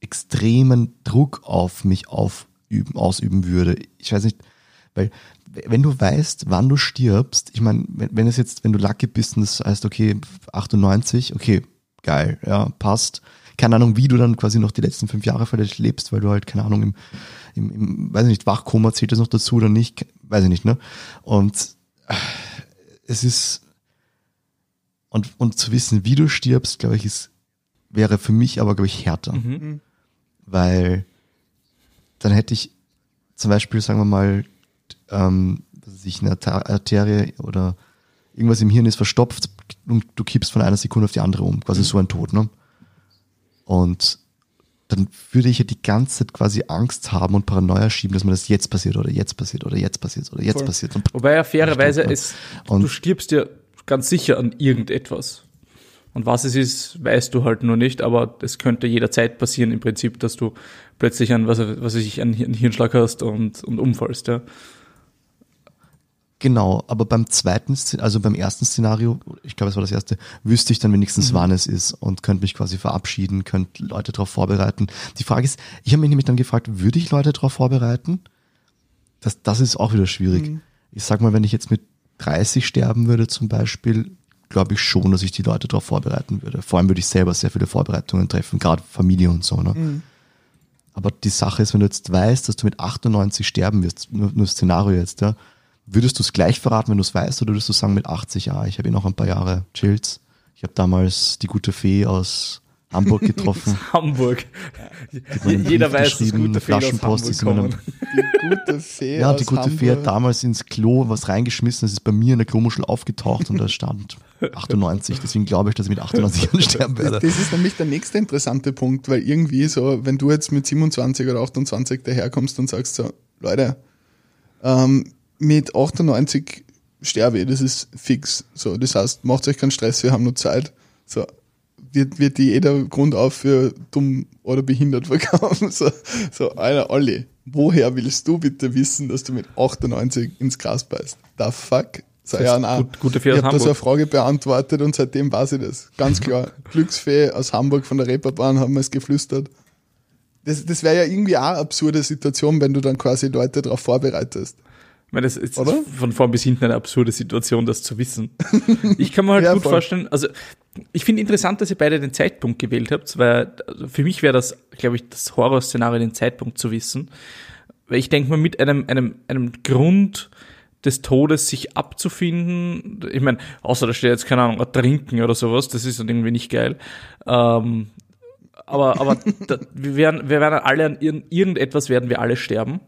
extremen Druck auf mich aufüben, ausüben würde. Ich weiß nicht, weil wenn du weißt, wann du stirbst, ich meine, wenn, wenn es jetzt, wenn du lucky bist und das heißt, okay, 98, okay, geil, ja, passt. Keine Ahnung, wie du dann quasi noch die letzten fünf Jahre vielleicht lebst, weil du halt, keine Ahnung, im, im, im weiß ich nicht, Wachkoma zählt das noch dazu oder nicht, weiß ich nicht, ne? Und äh, es ist, und, und zu wissen, wie du stirbst, glaube ich, ist, wäre für mich aber, glaube ich, härter. Mhm. Weil dann hätte ich zum Beispiel, sagen wir mal, ähm, was weiß ich eine Arter- Arterie oder irgendwas im Hirn ist verstopft und du kippst von einer Sekunde auf die andere um. Quasi so ein Tod, ne? Und dann würde ich ja die ganze Zeit quasi Angst haben und Paranoia schieben, dass mir das jetzt passiert oder jetzt passiert oder jetzt passiert oder jetzt Voll. passiert. Und Wobei ja fairerweise es, Und- du stirbst ja ganz sicher an irgendetwas. Und was es ist, weißt du halt nur nicht, aber es könnte jederzeit passieren im Prinzip, dass du plötzlich an, was, was weiß ich, einen einen Hirnschlag hast und, und umfallst, ja. Genau, aber beim zweiten, also beim ersten Szenario, ich glaube, es war das erste, wüsste ich dann wenigstens, wann es ist und könnte mich quasi verabschieden, könnte Leute darauf vorbereiten. Die Frage ist, ich habe mich nämlich dann gefragt, würde ich Leute darauf vorbereiten? Das, das ist auch wieder schwierig. Ich sag mal, wenn ich jetzt mit 30 sterben würde zum Beispiel, glaube ich schon, dass ich die Leute darauf vorbereiten würde. Vor allem würde ich selber sehr viele Vorbereitungen treffen, gerade Familie und so. Ne? Aber die Sache ist, wenn du jetzt weißt, dass du mit 98 sterben wirst, nur, nur Szenario jetzt, ja, würdest du es gleich verraten, wenn du es weißt, oder würdest du sagen mit 80, ja, ich habe eh noch ein paar Jahre chills. Ich habe damals die gute Fee aus Hamburg getroffen. Hamburg. Jeder weiß, dass gute aus Flaschenpost Hamburg ist. Die gute Fee Ja, aus die gute Fee Hamburg. hat damals ins Klo was reingeschmissen, das ist bei mir in der Klomuschel aufgetaucht und da stand 98, deswegen glaube ich, dass ich mit 98 Jahren sterben Das, werde. das ist nämlich der nächste interessante Punkt, weil irgendwie so, wenn du jetzt mit 27 oder 28 daherkommst und sagst so, Leute, ähm, mit 98 sterbe ich, das ist fix. So, das heißt, macht euch keinen Stress, wir haben nur Zeit. So, wird, wird die jeder Grund auf für dumm oder behindert verkaufen. So, so einer Olli, woher willst du bitte wissen, dass du mit 98 ins Gras beißt? The fuck? So, ja, nein. Gut- gute Fee ich habe da so eine. Frage beantwortet und seitdem weiß ich das. Ganz klar. Glücksfee aus Hamburg von der Reeperbahn haben wir es geflüstert. Das, das wäre ja irgendwie auch eine absurde Situation, wenn du dann quasi Leute darauf vorbereitest. Ich meine, das ist Oder? von vorn bis hinten eine absurde Situation, das zu wissen. Ich kann mir halt Ja, gut voll. vorstellen, also ich finde interessant, dass ihr beide den Zeitpunkt gewählt habt, weil also für mich wäre das, glaube ich, das Horrorszenario, den Zeitpunkt zu wissen. Weil ich denke mal, mit einem, einem, einem Grund des Todes sich abzufinden, ich meine, außer da steht jetzt, keine Ahnung, ertrinken oder sowas, das ist dann irgendwie nicht geil. Ähm, aber, aber da, wir, werden, wir werden alle an irgend- irgendetwas werden wir alle sterben.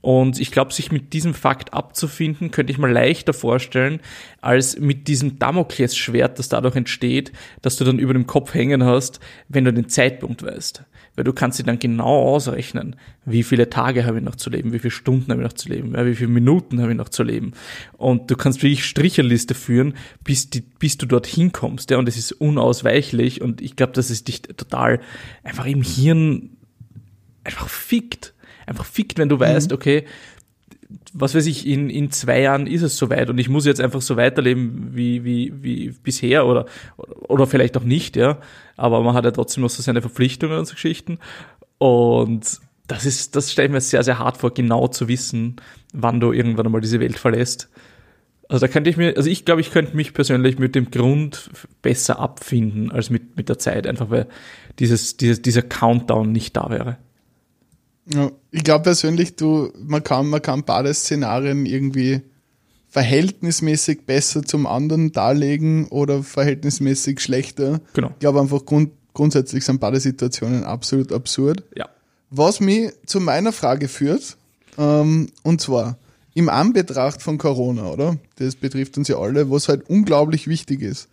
Und ich glaube, sich mit diesem Fakt abzufinden, könnte ich mir leichter vorstellen, als mit diesem Damoklesschwert, das dadurch entsteht, dass du dann über dem Kopf hängen hast, wenn du den Zeitpunkt weißt. Weil du kannst dir dann genau ausrechnen, wie viele Tage habe ich noch zu leben, wie viele Stunden habe ich noch zu leben, wie viele Minuten habe ich noch zu leben. Und du kannst wirklich Stricherliste führen, bis, die, bis du dorthin kommst. Ja, und es ist unausweichlich. Und ich glaube, dass es dich total einfach im Hirn einfach fickt. Einfach fickt, wenn du weißt, okay, was weiß ich, in, in zwei Jahren ist es soweit und ich muss jetzt einfach so weiterleben wie, wie, wie bisher oder, oder vielleicht auch nicht, ja. Aber man hat ja trotzdem noch so seine Verpflichtungen und so Geschichten. Und das ist, das stelle ich mir sehr, sehr hart vor, genau zu wissen, wann du irgendwann einmal diese Welt verlässt. Also da könnte ich mir, also ich glaube, ich könnte mich persönlich mit dem Grund besser abfinden als mit, mit der Zeit, einfach weil dieses, dieses, dieser Countdown nicht da wäre. Ja, ich glaube persönlich, du, man kann, man kann beide Szenarien irgendwie verhältnismäßig besser zum anderen darlegen oder verhältnismäßig schlechter. Genau. Ich glaube einfach grund, grundsätzlich sind beide Situationen absolut absurd. Ja. Was mich zu meiner Frage führt, ähm, und zwar im Anbetracht von Corona, oder? Das betrifft uns ja alle, was halt unglaublich wichtig ist,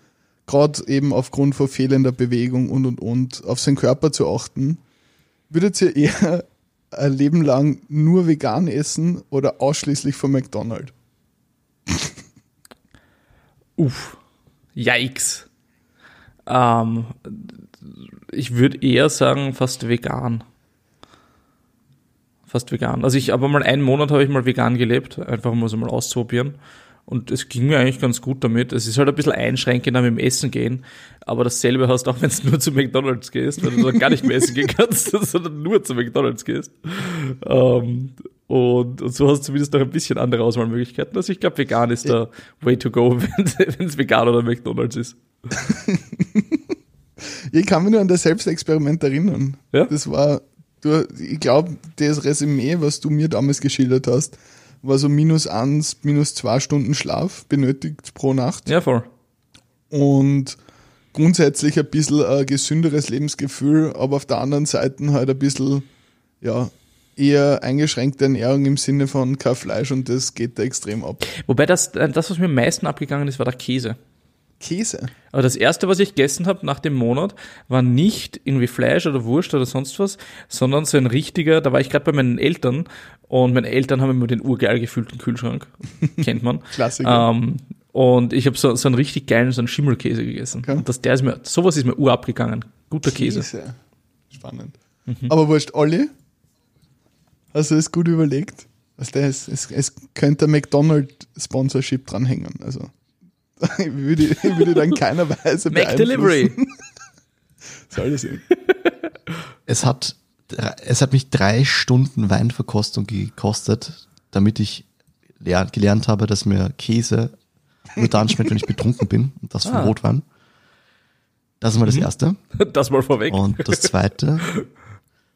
gerade eben aufgrund von fehlender Bewegung und und und, auf seinen Körper zu achten, würdet ihr eher ein Leben lang nur vegan essen oder ausschließlich von McDonald's? Uff. Yikes. Ähm, ich würde eher sagen, fast vegan. Fast vegan. Also ich, aber mal einen Monat habe ich mal vegan gelebt, einfach um es mal auszuprobieren. Und es ging mir eigentlich ganz gut damit. Es ist halt ein bisschen einschränkender mit dem Essen gehen, aber dasselbe hast auch, wenn du nur zu McDonalds gehst, weil du dann gar nicht mehr essen gehen kannst, sondern nur zu McDonalds gehst. Ähm, und, und so hast du zumindest noch ein bisschen andere Auswahlmöglichkeiten. Also ich glaube, vegan ist der Way to go, wenn es vegan oder McDonalds ist. Ich kann mich nur an das Selbstexperiment erinnern. Ja? Das war, du, ich glaube, das Resümee, was du mir damals geschildert hast, war so minus eins, minus zwei Stunden Schlaf benötigt pro Nacht Ja, voll. und grundsätzlich ein bisschen ein gesünderes Lebensgefühl, aber auf der anderen Seite halt ein bisschen, ja, eher eingeschränkte Ernährung im Sinne von kein Fleisch und das geht da extrem ab. Wobei das, das, was mir am meisten abgegangen ist, war der Käse. Käse. Aber das erste, was ich gegessen habe nach dem Monat, war nicht irgendwie Fleisch oder Wurst oder sonst was, sondern so ein richtiger, da war ich gerade bei meinen Eltern und meine Eltern haben immer den urgeil gefüllten Kühlschrank. Kennt man. Klassiker. Ähm, und ich habe so, so einen richtig geilen, so einen Schimmelkäse gegessen. Okay. Und das, der ist mir, sowas ist mir urabgegangen. Guter Käse. Spannend. Mhm. Aber wurscht, Olli, hast du das gut überlegt? Was der ist, es, es könnte ein McDonald's-Sponsorship dranhängen. Also würde, ich würde dann in keiner Weise beeinflussen. Delivery. Soll das sein? Es hat, es hat mich drei Stunden Weinverkostung gekostet, damit ich ler- gelernt habe, dass mir Käse nur dann schmeckt, wenn ich betrunken bin. Und das von Ah. Rotwein. Das ist mal das Erste. Das mal vorweg. Und das Zweite,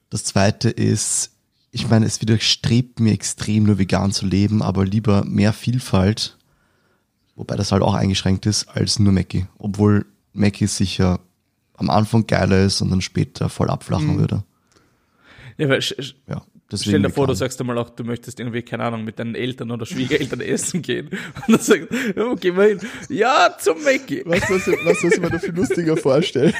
das Zweite ist, ich meine, es widerstrebt mir extrem, nur vegan zu leben, aber lieber mehr Vielfalt, wobei das halt auch eingeschränkt ist, als nur Mackie. Obwohl Mackie sicher am Anfang geiler ist und dann später voll abflachen Mhm. würde. Ja, weil, Ja, deswegen Stell dir vor, du sagst einmal auch, du möchtest irgendwie, keine Ahnung, mit deinen Eltern oder Schwiegereltern essen gehen. Und dann sagst du, ja, geh mal hin. Ja, zum Mackie. Weißt du, was, du, was ich mir da viel lustiger vorstelle?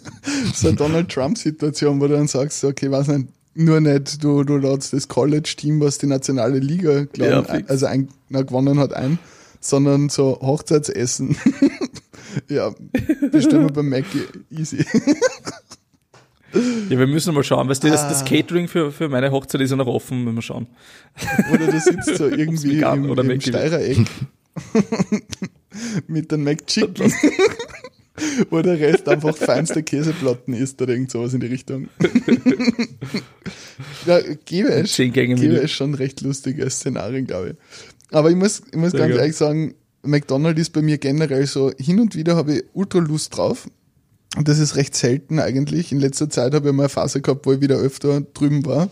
so eine Donald Trump-Situation, wo du dann sagst, okay, weiß nicht, nur nicht, du, du ladst das College-Team, was die nationale Liga glaub, Ja, also ein, na, gewonnen hat, ein, sondern so Hochzeitsessen. ja, bestellen wir beim Mackie, easy. Ja, wir müssen mal schauen, weißt du, das, Ah. das Catering für, für meine Hochzeit ist ja noch offen, müssen wir schauen. Oder du sitzt so irgendwie im, oder im. Steirereck mit dem McChicken, wo der Rest einfach feinste Käseplatten isst oder irgend sowas in die Richtung. ja, gäbe es, gäbe es schon recht lustige Szenarien, glaube ich. Aber ich muss, ich muss Sehr ganz geil. ehrlich sagen, McDonald's ist bei mir generell so, hin und wieder habe ich ultra Lust drauf. Und das ist recht selten eigentlich. In letzter Zeit habe ich mal eine Phase gehabt, wo ich wieder öfter drüben war.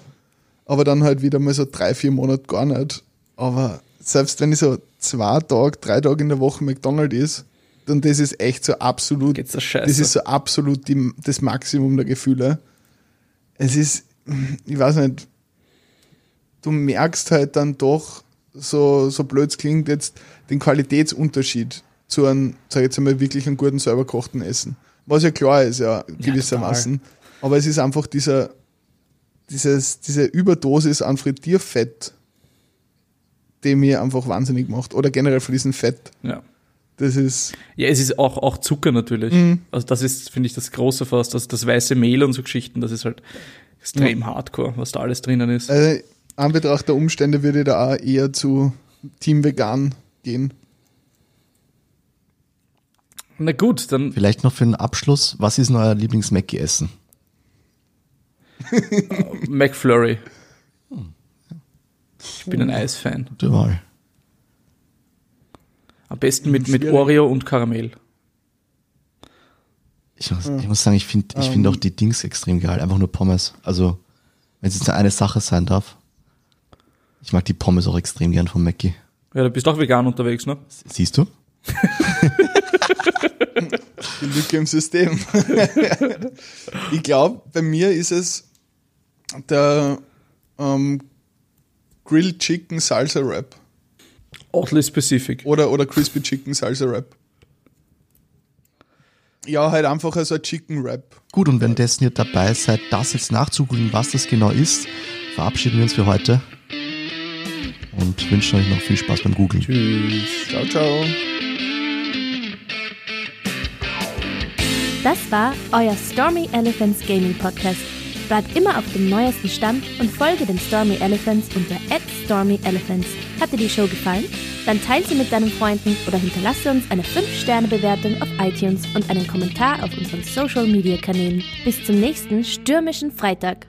Aber dann halt wieder mal so drei, vier Monate gar nicht. Aber selbst wenn ich so zwei Tage, drei Tage in der Woche McDonald's ist, dann das ist echt so absolut, Geht's das scheiße. das ist so absolut die, das Maximum der Gefühle. Es ist, ich weiß nicht, du merkst halt dann doch, so, so blöd es klingt jetzt, den Qualitätsunterschied zu einem, sag ich jetzt einmal, wirklich einem guten, selber gekochten Essen. Was ja klar ist, ja, gewissermaßen. Aber es ist einfach dieser, dieses, diese Überdosis an Frittierfett, die mir einfach wahnsinnig macht. Oder generell von diesem Fett. Ja. Das ist, Ja, es ist auch, auch Zucker natürlich. Mhm. Also das ist, finde ich, das Große fast. Das, das weiße Mehl und so Geschichten, das ist halt extrem hardcore, was da alles drinnen ist. äh, an Betracht der Umstände würde ich da auch eher zu Team Vegan gehen. Na gut, dann Vielleicht noch für den Abschluss, was ist denn euer Lieblings-Mackie-Essen? McFlurry. Ich bin ein Eisfan. Gute Wahl. Am besten mit, mit. Oreo und Karamell. Ich muss, ich muss sagen, ich finde ich find auch die Dings extrem geil. Einfach nur Pommes. Also, wenn es jetzt nur eine Sache sein darf. Ich mag die Pommes auch extrem gern von Mackie. Ja, du bist auch vegan unterwegs, ne? Siehst du? Die Lücke im System. ich glaube, bei mir ist es der ähm, Grilled Chicken Salsa Wrap. Oddly specific. Oder, oder Crispy Chicken Salsa Wrap. Ja, halt einfach so ein Chicken Wrap. Gut, und währenddessen ihr dabei seid, das jetzt nachzugoogeln, was das genau ist, verabschieden wir uns für heute. Und wünschen euch noch viel Spaß beim Googlen. Tschüss. Ciao, ciao. Das war euer Stormy Elephants Gaming Podcast. Bleibt immer auf dem neuesten Stand und folge den Stormy Elephants unter @stormyelephants. Hat dir die Show gefallen? Dann teile sie mit deinen Freunden oder hinterlasse uns eine 5-Sterne-Bewertung auf iTunes und einen Kommentar auf unseren Social-Media-Kanälen. Bis zum nächsten stürmischen Freitag.